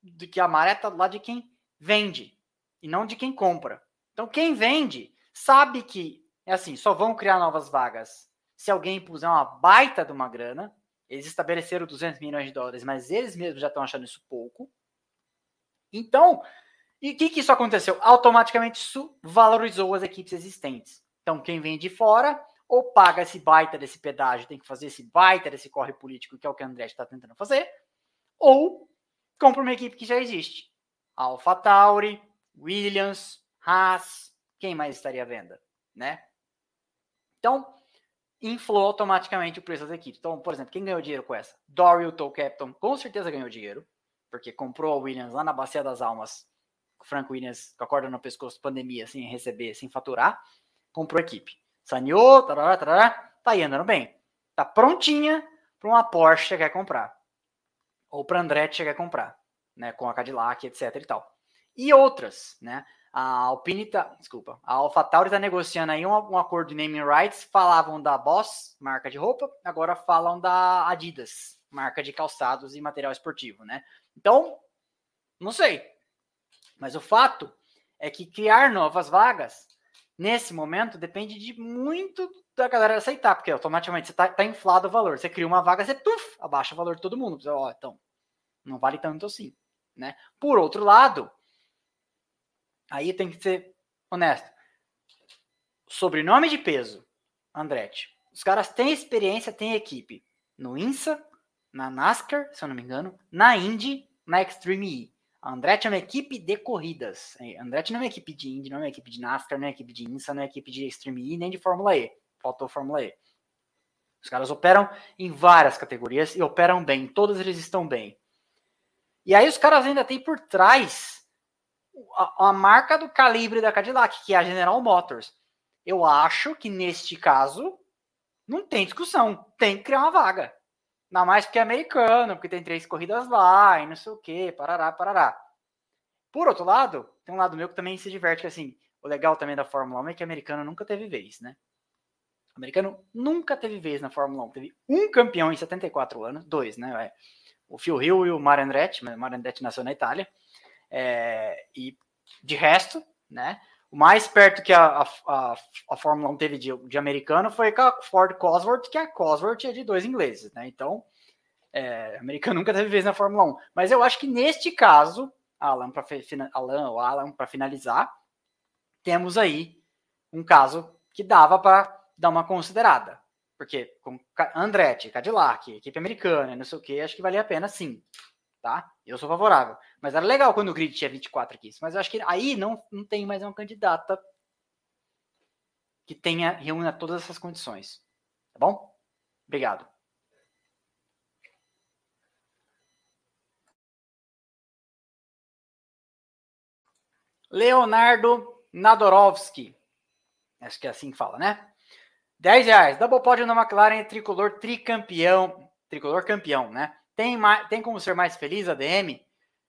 de que a maré tá lá de quem vende e não de quem compra. Então quem vende sabe que é assim, só vão criar novas vagas se alguém puser uma baita de uma grana eles estabeleceram 200 milhões de dólares, mas eles mesmos já estão achando isso pouco. Então, e o que, que isso aconteceu? Automaticamente isso valorizou as equipes existentes. Então, quem vem de fora ou paga esse baita desse pedágio, tem que fazer esse baita desse corre político, que é o que a André está tentando fazer, ou compra uma equipe que já existe. Alpha Tauri, Williams, Haas, quem mais estaria à venda, né? Então, inflou automaticamente o preço das equipes. Então, por exemplo, quem ganhou dinheiro com essa? Tow Captain, com certeza ganhou dinheiro, porque comprou a Williams lá na Bacia das Almas, Frank Williams com a corda no pescoço, pandemia, sem receber, sem faturar, comprou a equipe. Saneou, tarará, tarará, tá aí andando bem. Tá prontinha para uma Porsche que quer comprar. Ou para Andretti que quer comprar, né, com a Cadillac, etc e tal. E outras, né? A Alpine tá, desculpa, a AlphaTauri está negociando aí um, um, acordo de naming rights. Falavam da Boss, marca de roupa, agora falam da Adidas, marca de calçados e material esportivo, né? Então, não sei. Mas o fato é que criar novas vagas, nesse momento, depende de muito da galera aceitar, porque automaticamente você tá, tá inflado o valor. Você cria uma vaga, você tuf, abaixa o valor de todo mundo. Ó, então, não vale tanto assim, né? Por outro lado, Aí tem que ser honesto. Sobrenome de peso, Andretti. Os caras têm experiência, têm equipe. No INSA, na NASCAR, se eu não me engano, na Indy, na Extreme E. A Andretti é uma equipe de corridas. A Andretti não é uma equipe de Indy, não é uma equipe de NASCAR, não é uma equipe de INSA, não é uma equipe de Extreme E, nem de Fórmula E. Faltou Fórmula E. Os caras operam em várias categorias e operam bem. Todos eles estão bem. E aí os caras ainda têm por trás a, marca do calibre da Cadillac, que é a General Motors. Eu acho que neste caso não tem discussão, tem que criar uma vaga. Ainda mais porque é americano, porque tem três corridas lá e não sei o que, parará, parará. Por outro lado, tem um lado meu que também se diverte, que assim, o legal também da Fórmula 1 é que americano nunca teve vez, né? O americano nunca teve vez na Fórmula 1. Teve um campeão em 74 anos, dois, né? É, o Phil Hill e o Mario Andretti, mas o Mario Andretti nasceu na Itália. É, e de resto, né? O mais perto que a, a, a Fórmula 1 teve de, de, americano foi com a Ford Cosworth, que a Cosworth é de dois ingleses, né? Então, é, americano nunca teve vez na Fórmula 1. Mas eu acho que neste caso, Alan, para Alan, ou Alan, para finalizar, temos aí um caso que dava para dar uma considerada. Porque com Andretti, Cadillac, equipe americana, não sei o que, acho que valia a pena sim. Tá? Eu sou favorável. Mas era legal quando o grid tinha 24 aqui. Mas eu acho que aí não, não tem mais uma candidata que tenha reúna todas essas condições. Tá bom? Obrigado. Leonardo Nadorovski. Acho que é assim que fala, né? 10 reais. Double pódio na McLaren, tricolor tricampeão. Tricolor campeão, né? Tem, mais, tem como ser mais feliz, ADM?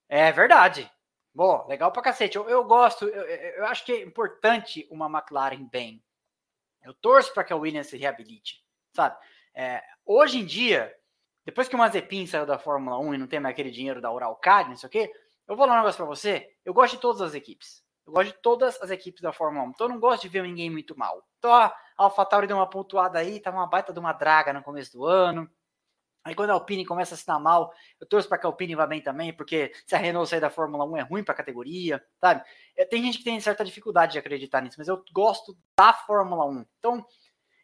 É verdade. Bom, legal pra cacete. Eu, eu gosto, eu, eu, acho que é importante uma McLaren bem. Eu torço para que a Williams se reabilite, sabe? É, hoje em dia, depois que o Mazepin saiu da Fórmula 1 e não tem mais aquele dinheiro da Uralcad, não sei o quê, eu vou falar um negócio para você. Eu gosto de todas as equipes. Eu gosto de todas as equipes da Fórmula 1. Então eu não gosto de ver ninguém muito mal. Então a AlphaTauri deu uma pontuada aí, tá uma baita de uma draga no começo do ano. Aí quando a Alpine começa a se dar mal, eu torço para que a Alpine vá bem também, porque se a Renault sair da Fórmula 1 é ruim para a categoria, sabe? É, tem gente que tem certa dificuldade de acreditar nisso, mas eu gosto da Fórmula 1. Então,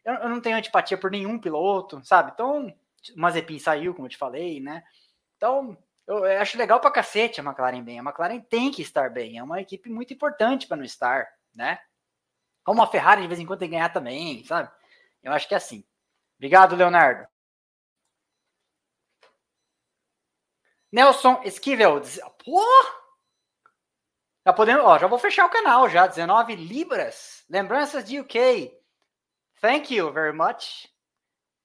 eu, não tenho antipatia por nenhum piloto, sabe? Então, Mazepin saiu, como eu te falei, né? Então, eu, acho legal pra cacete a McLaren bem. A McLaren tem que estar bem. É uma equipe muito importante para não estar, né? Como a Ferrari de vez em quando tem que ganhar também, sabe? Eu acho que é assim. Obrigado, Leonardo. Nelson Esquivel. Pô! Já podemos, ó, já vou fechar o canal já. 19 libras. Lembranças de UK. Thank you very much.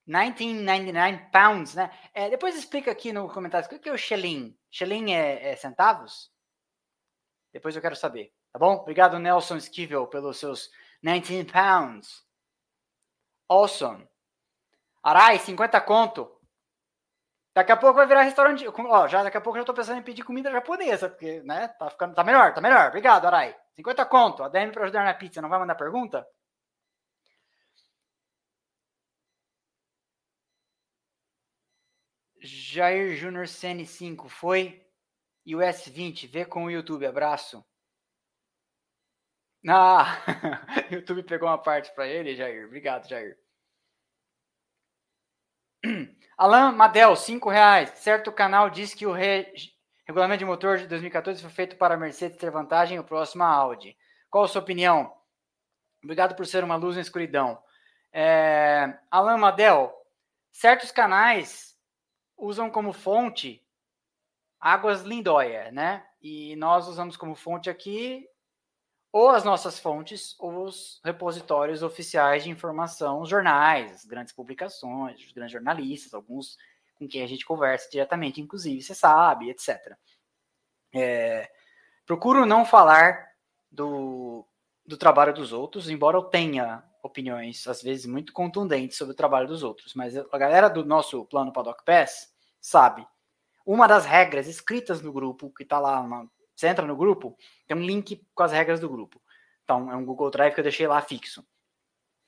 1999 pounds, né? É, depois explica aqui no comentário o que é o shilling. Shilling é, é, centavos? Depois eu quero saber, tá bom? Obrigado, Nelson Esquivel, pelos seus 19 pounds. Awesome. Arai, 50 conto. Daqui a pouco vai virar restaurante. Ó, já daqui a pouco eu já tô pensando em pedir comida japonesa, porque, né? Tá ficando, tá melhor, tá melhor. Obrigado, Arai. 50 conto. A DM para ajudar na pizza, não vai mandar pergunta? Jair Júnior CN5 foi. E o S20, vê com o YouTube, abraço. Ah, YouTube pegou uma parte para ele, Jair. Obrigado, Jair. Alan Madel, 5 reais. Certo canal diz que o re... regulamento de motor de 2014 foi feito para a Mercedes ter vantagem o próximo Audi. Qual a sua opinião? Obrigado por ser uma luz na escuridão. É... Alan Madel, certos canais usam como fonte Águas Lindóia, né? E nós usamos como fonte aqui ou as nossas fontes ou os repositórios oficiais de informação, os jornais, as grandes publicações, os grandes jornalistas, alguns com quem a gente conversa diretamente, inclusive, você sabe, etc. É, procuro não falar do, do trabalho dos outros, embora eu tenha opiniões, às vezes, muito contundentes sobre o trabalho dos outros. Mas a galera do nosso plano Paddock Pass sabe. Uma das regras escritas no grupo, que está lá, uma, você entra no grupo, tem um link com as regras do grupo. Então, é um Google Drive que eu deixei lá fixo.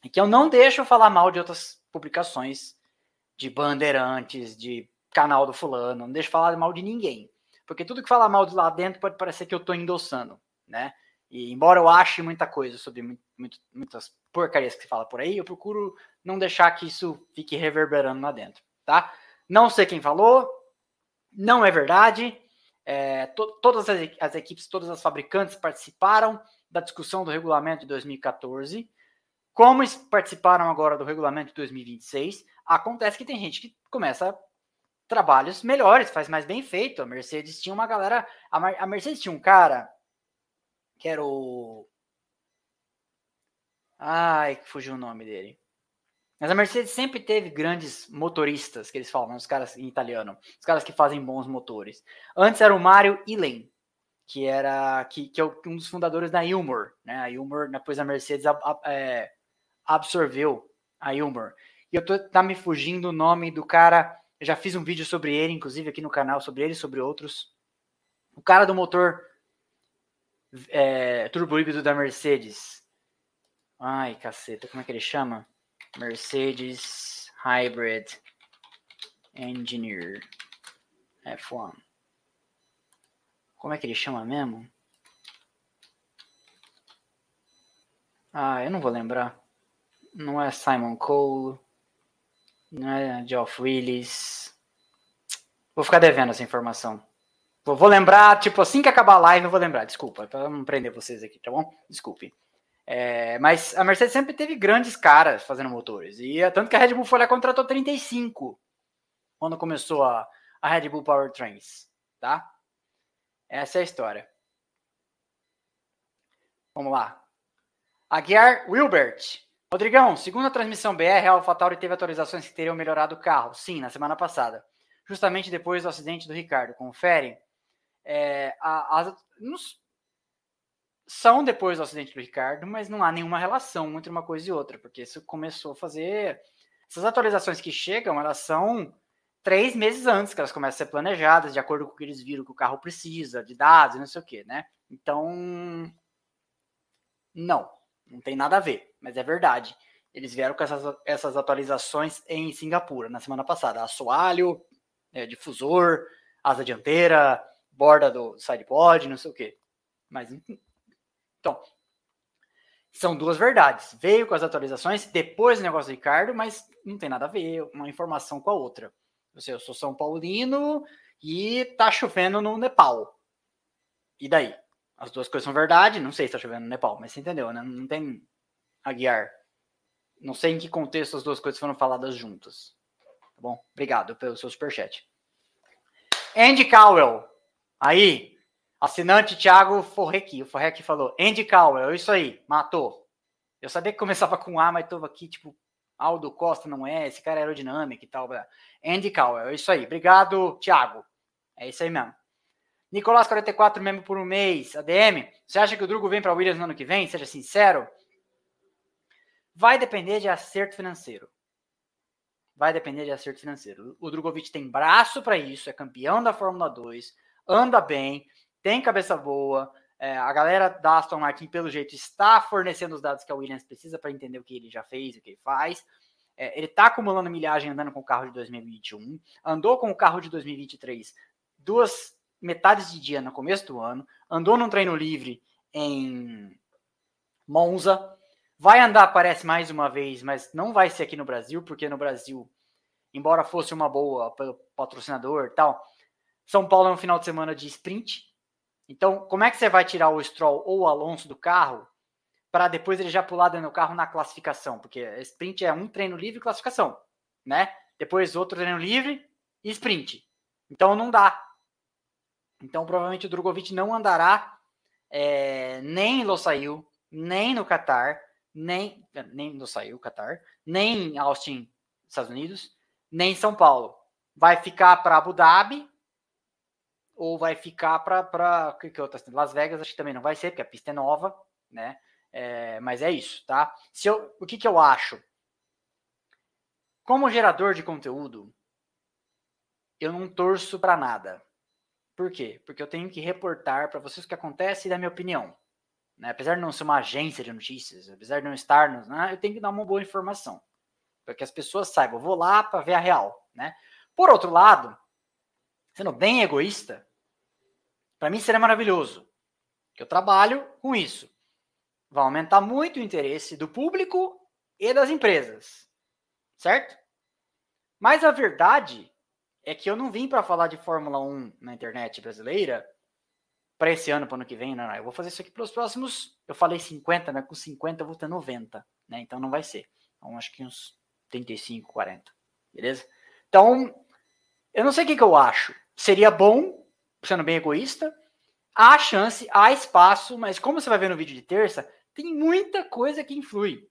E que eu não deixo falar mal de outras publicações, de bandeirantes, de canal do fulano, não deixo falar mal de ninguém. Porque tudo que fala mal de lá dentro pode parecer que eu estou endossando, né? E embora eu ache muita coisa sobre muito, muitas porcarias que se fala por aí, eu procuro não deixar que isso fique reverberando lá dentro, tá? Não sei quem falou, não é verdade. É, to, todas as, as, equipes, todas as fabricantes participaram da discussão do regulamento de 2014. Como participaram agora do regulamento de 2026, acontece que tem gente que começa trabalhos melhores, faz mais bem feito. A Mercedes tinha uma galera. A, Mercedes tinha um cara que era o. Ai, fugiu o nome dele. Mas a Mercedes sempre teve grandes motoristas, que eles falam, os caras em italiano, os caras que fazem bons motores. Antes era o Mario Ilen, que era que, que é um dos fundadores da Ilmor, né? A Ilmor, depois a Mercedes é, absorveu a Ilmor. E eu tô tá me fugindo o nome do cara. Eu já fiz um vídeo sobre ele, inclusive aqui no canal, sobre ele e sobre outros. O cara do motor é, turbo híbrido da Mercedes. Ai, caceta, como é que ele chama? Mercedes Hybrid Engineer F1. Como é que ele chama mesmo? Ah, eu não vou lembrar. Não é Simon Cole. Não é Geoff Willis. Vou ficar devendo essa informação. Vou, vou, lembrar, tipo, assim que acabar a live, eu vou lembrar. Desculpa, para não prender vocês aqui, tá bom? Desculpe. É, mas a Mercedes sempre teve grandes caras fazendo motores. E é tanto que a Red Bull foi lá contratou 35 quando começou a, a Red Bull Powertrains, tá? Essa é a história. Vamos lá. Aguiar Wilbert. Rodrigão, segundo a transmissão BR, a AlphaTauri teve atualizações que teriam melhorado o carro. Sim, na semana passada. Justamente depois do acidente do Ricardo. Confere. É, as, nos, são depois do acidente do Ricardo, mas não há nenhuma relação entre uma coisa e outra, porque isso começou a fazer. Essas atualizações que chegam, elas são três meses antes que elas começam a ser planejadas, de acordo com o que eles viram que o carro precisa, de dados não sei o que, né? Então, não, não tem nada a ver, mas é verdade. Eles vieram com essas, essas atualizações em Singapura na semana passada. Assoalho, é, difusor, asa dianteira, borda do sidepod, não sei o que. Mas então, são duas verdades. Veio com as atualizações, depois do negócio do Ricardo, mas não tem nada a ver uma informação com a outra. Eu sou São Paulino e tá chovendo no Nepal. E daí? As duas coisas são verdade, não sei se tá chovendo no Nepal, mas você entendeu, né? Não tem a guiar. Não sei em que contexto as duas coisas foram faladas juntas. Tá bom? Obrigado pelo seu superchat. Andy Cowell. Aí, Assinante Thiago Forrequi. O Forrequi falou: Andy Cowell, isso aí, matou. Eu sabia que começava com A, mas tô aqui, tipo, Aldo Costa não é, esse cara é aerodinâmico e tal. Andy Cowell, isso aí. Obrigado, Thiago. É isso aí mesmo. Nicolás 44 membro por um mês. ADM, você acha que o Drugo vem para Williams no ano que vem? Seja sincero. Vai depender de acerto financeiro. Vai depender de acerto financeiro. O Drogovic tem braço para isso, é campeão da Fórmula 2, anda bem, tem cabeça boa. É, a galera da Aston Martin, pelo jeito, está fornecendo os dados que a Williams precisa para entender o que ele já fez, o que ele faz. É, ele está acumulando milhagem andando com o carro de 2021, andou com o carro de 2023 duas metades de dia no começo do ano, andou num treino livre em Monza, vai andar, parece mais uma vez, mas não vai ser aqui no Brasil, porque no Brasil, embora fosse uma boa pelo patrocinador e tal, São Paulo é um final de semana de sprint, então, como é que você vai tirar o Stroll ou o Alonso do carro para depois ele já pular dentro do carro na classificação? Porque sprint é um treino livre e classificação, né? Depois outro treino livre e sprint. Então não dá. Então provavelmente o Drogovic não andará é, nem em Losail, nem no Qatar, nem nem no Saiu Qatar, nem em Austin, Estados Unidos, nem em São Paulo. Vai ficar para Abu Dhabi ou vai ficar para que, que outras Las Vegas acho que também não vai ser porque a pista é nova né? É, mas é isso tá? Se eu o que que eu acho? Como gerador de conteúdo eu não torço para nada. Por quê? Porque eu tenho que reportar para vocês o que acontece e dar minha opinião né? apesar de não ser uma agência de notícias apesar de não estar né, eu tenho que dar uma boa informação para que as pessoas saibam. Eu vou lá para ver a real né? Por outro lado sendo bem egoísta, para mim seria maravilhoso. Que eu trabalho com isso. Vai aumentar muito o interesse do público e das empresas. Certo? Mas a verdade é que eu não vim para falar de Fórmula 1 na internet brasileira para esse ano, para ano que vem, não, não. Eu vou fazer isso aqui para os próximos. Eu falei 50, mas com 50 eu vou ter 90, né? Então não vai ser. Então acho que uns 35, 40. Beleza? Então, eu não sei o que, que eu acho seria bom, sendo bem egoísta. Há chance, há espaço, mas como você vai ver no vídeo de terça, tem muita coisa que influi.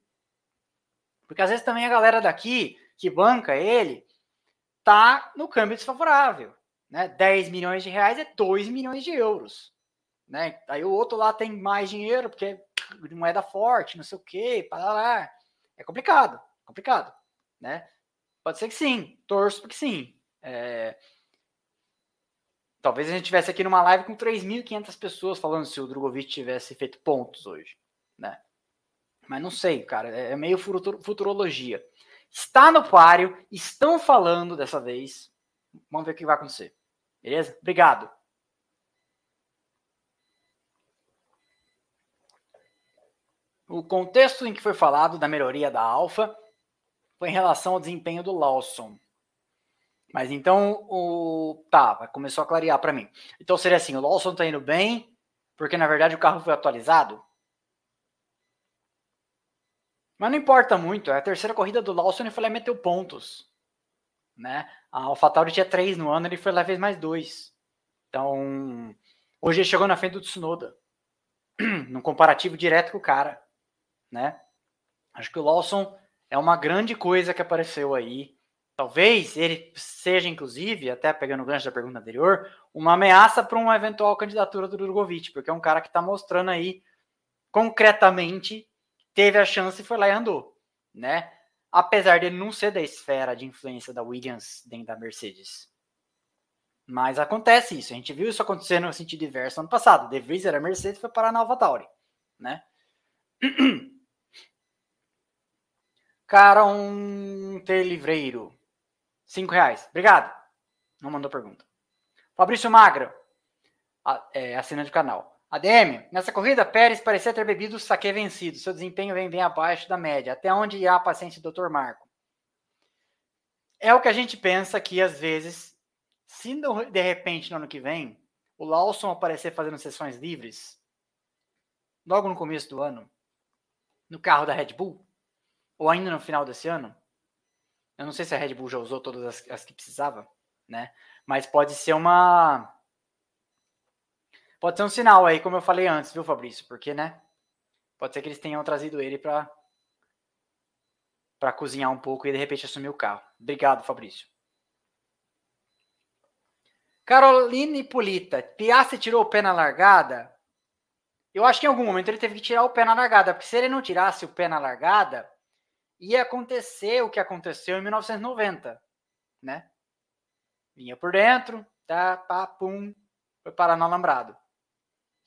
Porque às vezes também a galera daqui, que banca ele, tá no câmbio desfavorável. Né? 10 milhões de reais é 2 milhões de euros. Né? Aí o outro lá tem mais dinheiro, porque moeda forte, não sei o quê, para lá. É complicado, complicado, né? Pode ser que sim, torço porque sim. É... Talvez a gente tivesse aqui numa live com 3.500 pessoas falando se o Drogovic tivesse feito pontos hoje, né? Mas não sei, cara, é, é meio futurologia. Está no páreo, estão falando dessa vez. Vamos ver o que vai acontecer. Beleza? Obrigado. O contexto em que foi falado da melhoria da Alfa foi em relação ao desempenho do Lawson. Mas então o. Tá, começou a clarear para mim. Então seria assim: o Lawson tá indo bem, porque na verdade o carro foi atualizado? Mas não importa muito, é a terceira corrida do Lawson e foi lá e meteu pontos. Né? A AlphaTauri tinha três no ano, ele foi lá e fez mais dois. Então, hoje ele chegou na frente do Tsunoda. num comparativo direto com o cara né? Acho que o Lawson é uma grande coisa que apareceu aí. Talvez ele seja, inclusive, até pegando o gancho da pergunta anterior, uma ameaça para uma eventual candidatura do Drogovic, porque é um cara que está mostrando aí concretamente teve a chance e foi lá e andou, né? Apesar dele não ser da esfera de influência da Williams dentro da Mercedes. Mas acontece isso. A gente viu isso acontecendo no sentido inverso ano passado. De Vries era Mercedes foi parar na AlphaTauri, né? Cara, um livreiro. Cinco reais. Obrigado. Não mandou pergunta. Fabrício Magra. É, assinante do canal. ADM, nessa corrida, Pérez parecia ter bebido o saque vencido. Seu desempenho vem bem abaixo da média. Até onde irá a paciência do Dr. Marco? É o que a gente pensa que, às vezes, se de repente no ano que vem o Lawson aparecer fazendo sessões livres, logo no começo do ano, no carro da Red Bull, ou ainda no final desse ano. Eu não sei se a Red Bull já usou todas as, as que precisava, né? Mas pode ser uma. Pode ser um sinal aí, como eu falei antes, viu, Fabrício? Porque, né? Pode ser que eles tenham trazido ele para para cozinhar um pouco e de repente assumir o carro. Obrigado, Fabrício. Caroline Polita, Piastri tirou o pé na largada? Eu acho que em algum momento ele teve que tirar o pé na largada, porque se ele não tirasse o pé na largada, ia acontecer o que aconteceu em 1990, né? Vinha por dentro, tá, pá, pum, foi parar no alambrado.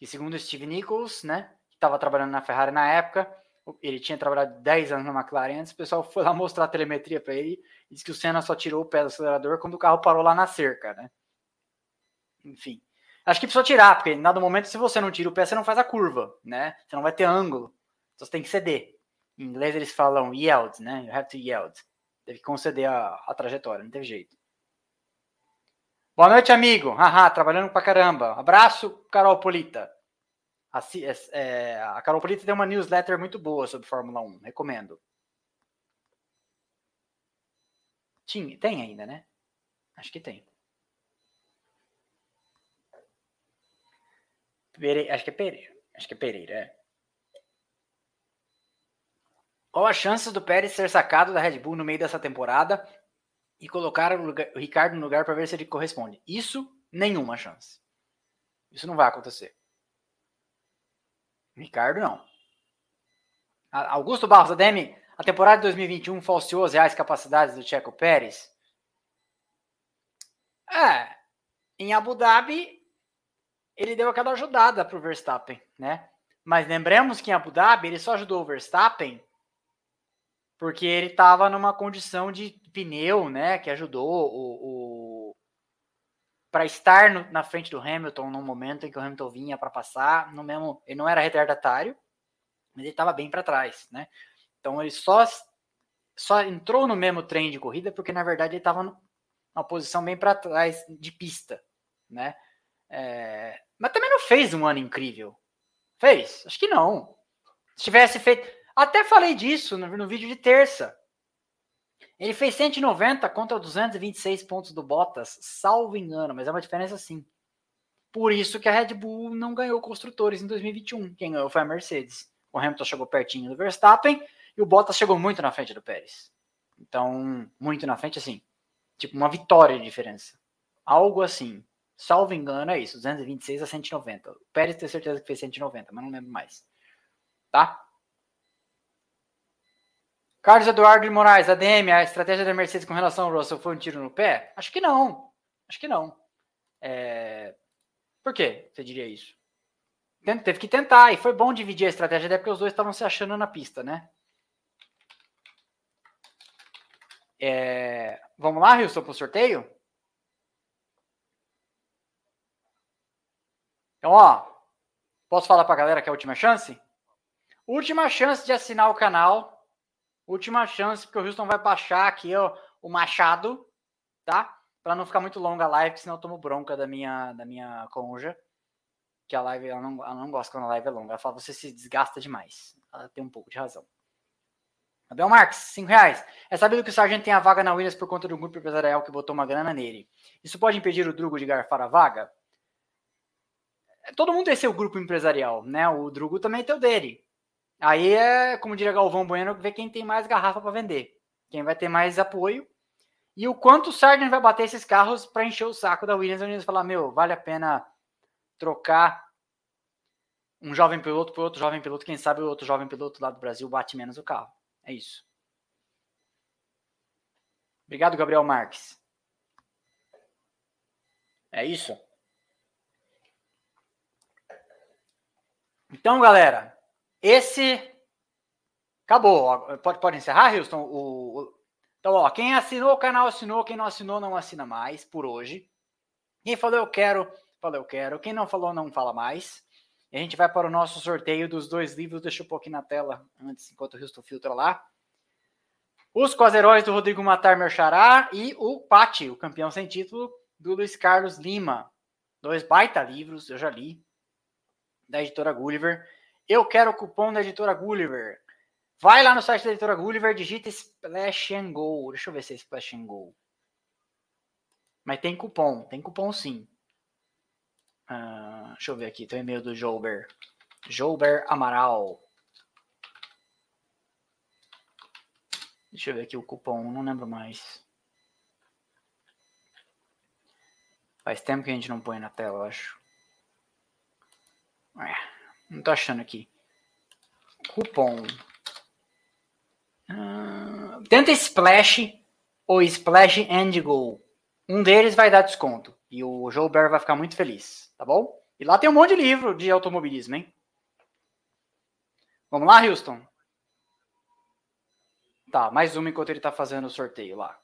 E segundo Steve Nichols, né, que estava trabalhando na Ferrari na época, ele tinha trabalhado 10 anos na McLaren antes, o pessoal foi lá mostrar a telemetria para ele e disse que o Senna só tirou o pé do acelerador quando o carro parou lá na cerca, né? Enfim. Acho que precisa tirar, porque em dado momento, se você não tira o pé, você não faz a curva, né? Você não vai ter ângulo. Então você tem que ceder. Em inglês eles falam yield, né? You have to yield. Teve que conceder a, a trajetória, não teve jeito. Boa noite, amigo. Haha, trabalhando pra caramba. Abraço, Carol Polita. A, é, a Carol Polita tem uma newsletter muito boa sobre Fórmula 1. Recomendo. Tinha, tem ainda, né? Acho que tem. Pereira, acho que é Pereira. Acho que é Pereira, é. Qual a chance do Pérez ser sacado da Red Bull no meio dessa temporada e colocar o, lugar, o Ricardo no lugar para ver se ele corresponde? Isso, nenhuma chance. Isso não vai acontecer. Ricardo, não. Augusto Barros, ADM, a temporada de 2021 falseou as reais capacidades do Checo Pérez? É, em Abu Dhabi, ele deu aquela ajudada para o Verstappen, né? Mas lembremos que em Abu Dhabi ele só ajudou o Verstappen porque ele estava numa condição de pneu, né, que ajudou o, o para estar no, na frente do Hamilton no momento em que o Hamilton vinha para passar, no mesmo, ele não era retardatário, mas ele estava bem para trás, né? Então ele só só entrou no mesmo trem de corrida porque na verdade ele estava numa posição bem para trás de pista, né? É, mas também não fez um ano incrível. Fez? Acho que não. Se tivesse feito até falei disso no, no vídeo de terça. Ele fez 190 contra 226 pontos do Bottas, salvo engano, mas é uma diferença sim. Por isso que a Red Bull não ganhou construtores em 2021. Quem ganhou foi a Mercedes. O Hamilton chegou pertinho do Verstappen e o Bottas chegou muito na frente do Pérez. Então, muito na frente, assim. Tipo, uma vitória de diferença. Algo assim. Salvo engano, é isso. 226 a 190. O Pérez tem certeza que fez 190, mas não lembro mais. Tá? Carlos Eduardo de Moraes, ADM, a estratégia da Mercedes com relação ao Russell foi um tiro no pé? Acho que não. Acho que não. É... Por que você diria isso? Teve que tentar, e foi bom dividir a estratégia, até porque os dois estavam se achando na pista, né? É... Vamos lá, Wilson, para o sorteio? Então, ó, posso falar para a galera que é a última chance? Última chance de assinar o canal Última chance, porque o Houston vai baixar aqui ó, o machado, tá? Para não ficar muito longa a live, senão eu tomo bronca da minha, da minha conja. Que a live, ela não, ela não gosta quando a live é longa. Ela fala, você se desgasta demais. Ela tem um pouco de razão. Abel Marques, 5 reais. É sabido que o Sargento tem a vaga na Williams por conta do grupo empresarial que botou uma grana nele. Isso pode impedir o Drugo de garfar a vaga? Todo mundo tem seu grupo empresarial, né? O Drugo também tem o dele. Aí é, como diria Galvão Bueno, ver quem tem mais garrafa para vender. Quem vai ter mais apoio. E o quanto o Sargent vai bater esses carros para encher o saco da Williams. A Williams falar, meu, vale a pena trocar um jovem piloto por outro jovem piloto. Quem sabe o outro jovem piloto lá do Brasil bate menos o carro. É isso. Obrigado, Gabriel Marques. É isso. Então, galera, esse. Acabou. Pode, pode encerrar, Houston? O. Então, ó, quem assinou o canal assinou, quem não assinou não assina mais por hoje. Quem falou eu quero, falou eu quero. Quem não falou não fala mais. E a gente vai para o nosso sorteio dos dois livros. Deixa eu pôr aqui na tela antes, enquanto o Houston filtra lá. Os Quase Heróis do Rodrigo Matar Merchará e o Pati, o campeão sem título, do Luiz Carlos Lima. Dois baita livros, eu já li, da editora Gulliver. Eu quero o cupom da editora Gulliver. Vai lá no site da editora Gulliver, digita Splash and Go. Deixa eu ver se é Splash and Go. Mas tem cupom, tem cupom sim. Uh, deixa eu ver aqui, tem o e-mail do Jouber. Jouber Amaral. Deixa eu ver aqui o cupom, não lembro mais. Faz tempo que a gente não põe na tela, eu acho. É. Não tô achando aqui. Cupom. Uh, tenta Splash ou Splash and Go. Um deles vai dar desconto. E o Joe Bear vai ficar muito feliz, tá bom? E lá tem um monte de livro de automobilismo, hein? Vamos lá, Houston? Tá, mais uma enquanto ele tá fazendo o sorteio lá.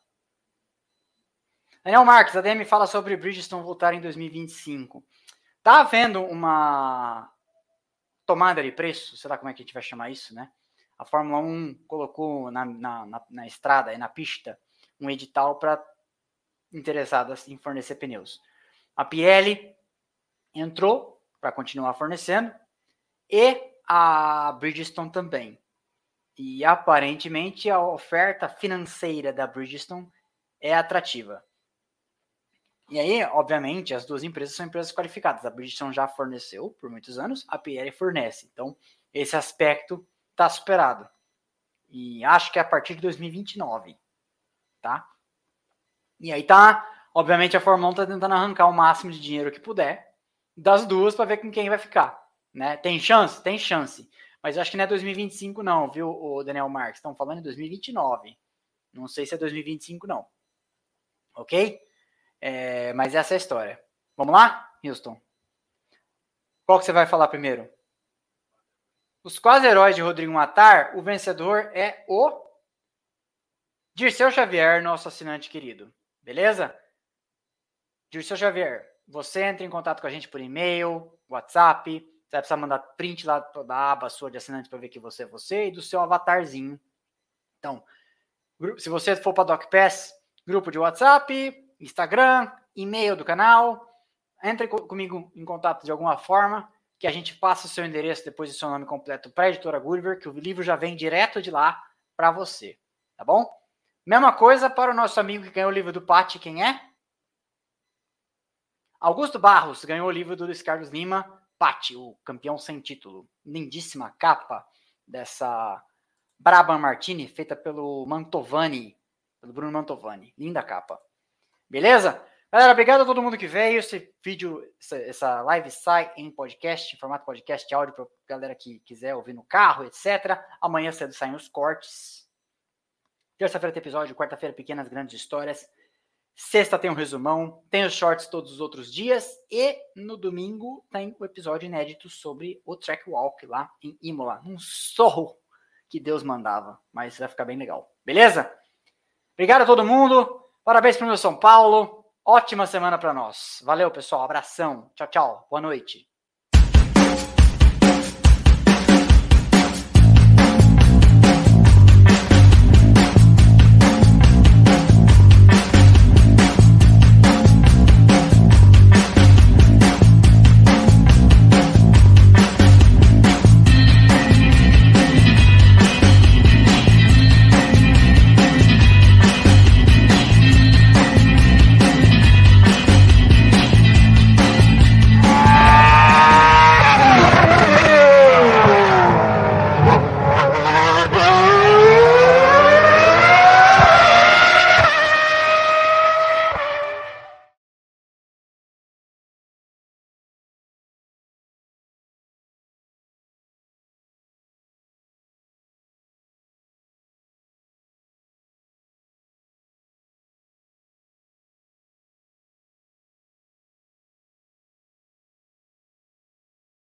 Daniel Marques, a DM fala sobre Bridgestone voltar em 2025. Tá havendo uma tomada de preço, sei lá como é que a gente vai chamar isso, né? A Fórmula 1 colocou na, na, na, na estrada, na pista, um edital para interessadas em fornecer pneus. A Pirelli entrou para continuar fornecendo e a Bridgestone também. E aparentemente a oferta financeira da Bridgestone é atrativa. E aí, obviamente, as duas empresas são empresas qualificadas. A Bridgestone já forneceu por muitos anos, a PR fornece. Então, esse aspecto está superado. E acho que é a partir de 2029, tá? E aí tá, obviamente a Fórmula 1 tá tentando arrancar o máximo de dinheiro que puder das duas para ver com quem vai ficar, né? Tem chance? Tem chance. Mas acho que não é 2025 não, viu, o Daniel Marques? Estão falando em 2029. Não sei se é 2025 não. OK? É, mas essa é a história. Vamos lá, Houston? Qual que você vai falar primeiro? Os quase heróis de Rodrigo Matar, o vencedor é o Dirceu Xavier, nosso assinante querido. Beleza? Dirceu Xavier, você entra em contato com a gente por e-mail, WhatsApp. Você vai precisar mandar print lá da aba sua de assinante para ver que você é você e do seu avatarzinho. Então, se você for para DocPass, grupo de WhatsApp, Instagram, e-mail do canal. Entre comigo em contato de alguma forma, que a gente passa o seu endereço depois do seu nome completo para a editora Gulliver, que o livro já vem direto de lá para você. Tá bom? Mesma coisa para o nosso amigo que ganhou o livro do Pati, quem é? Augusto Barros ganhou o livro do Luiz Carlos Lima, Pati, o campeão sem título. Lindíssima capa dessa Brabham Martini, feita pelo Mantovani, pelo Bruno Mantovani. Linda capa. Beleza? Galera, obrigado a todo mundo que veio. Esse vídeo, essa, live sai em podcast, em formato podcast áudio, para galera que quiser ouvir no carro, etc. Amanhã cedo saem os cortes. Terça-feira tem episódio, quarta-feira pequenas grandes histórias. Sexta tem um resumão, tem os shorts todos os outros dias e no domingo tem o episódio inédito sobre o track walk lá em Imola, um sorro que Deus mandava, mas vai ficar bem legal. Beleza? Obrigado a todo mundo. Parabéns para o meu São Paulo. Ótima semana para nós. Valeu, pessoal. Abração. Tchau, tchau. Boa noite.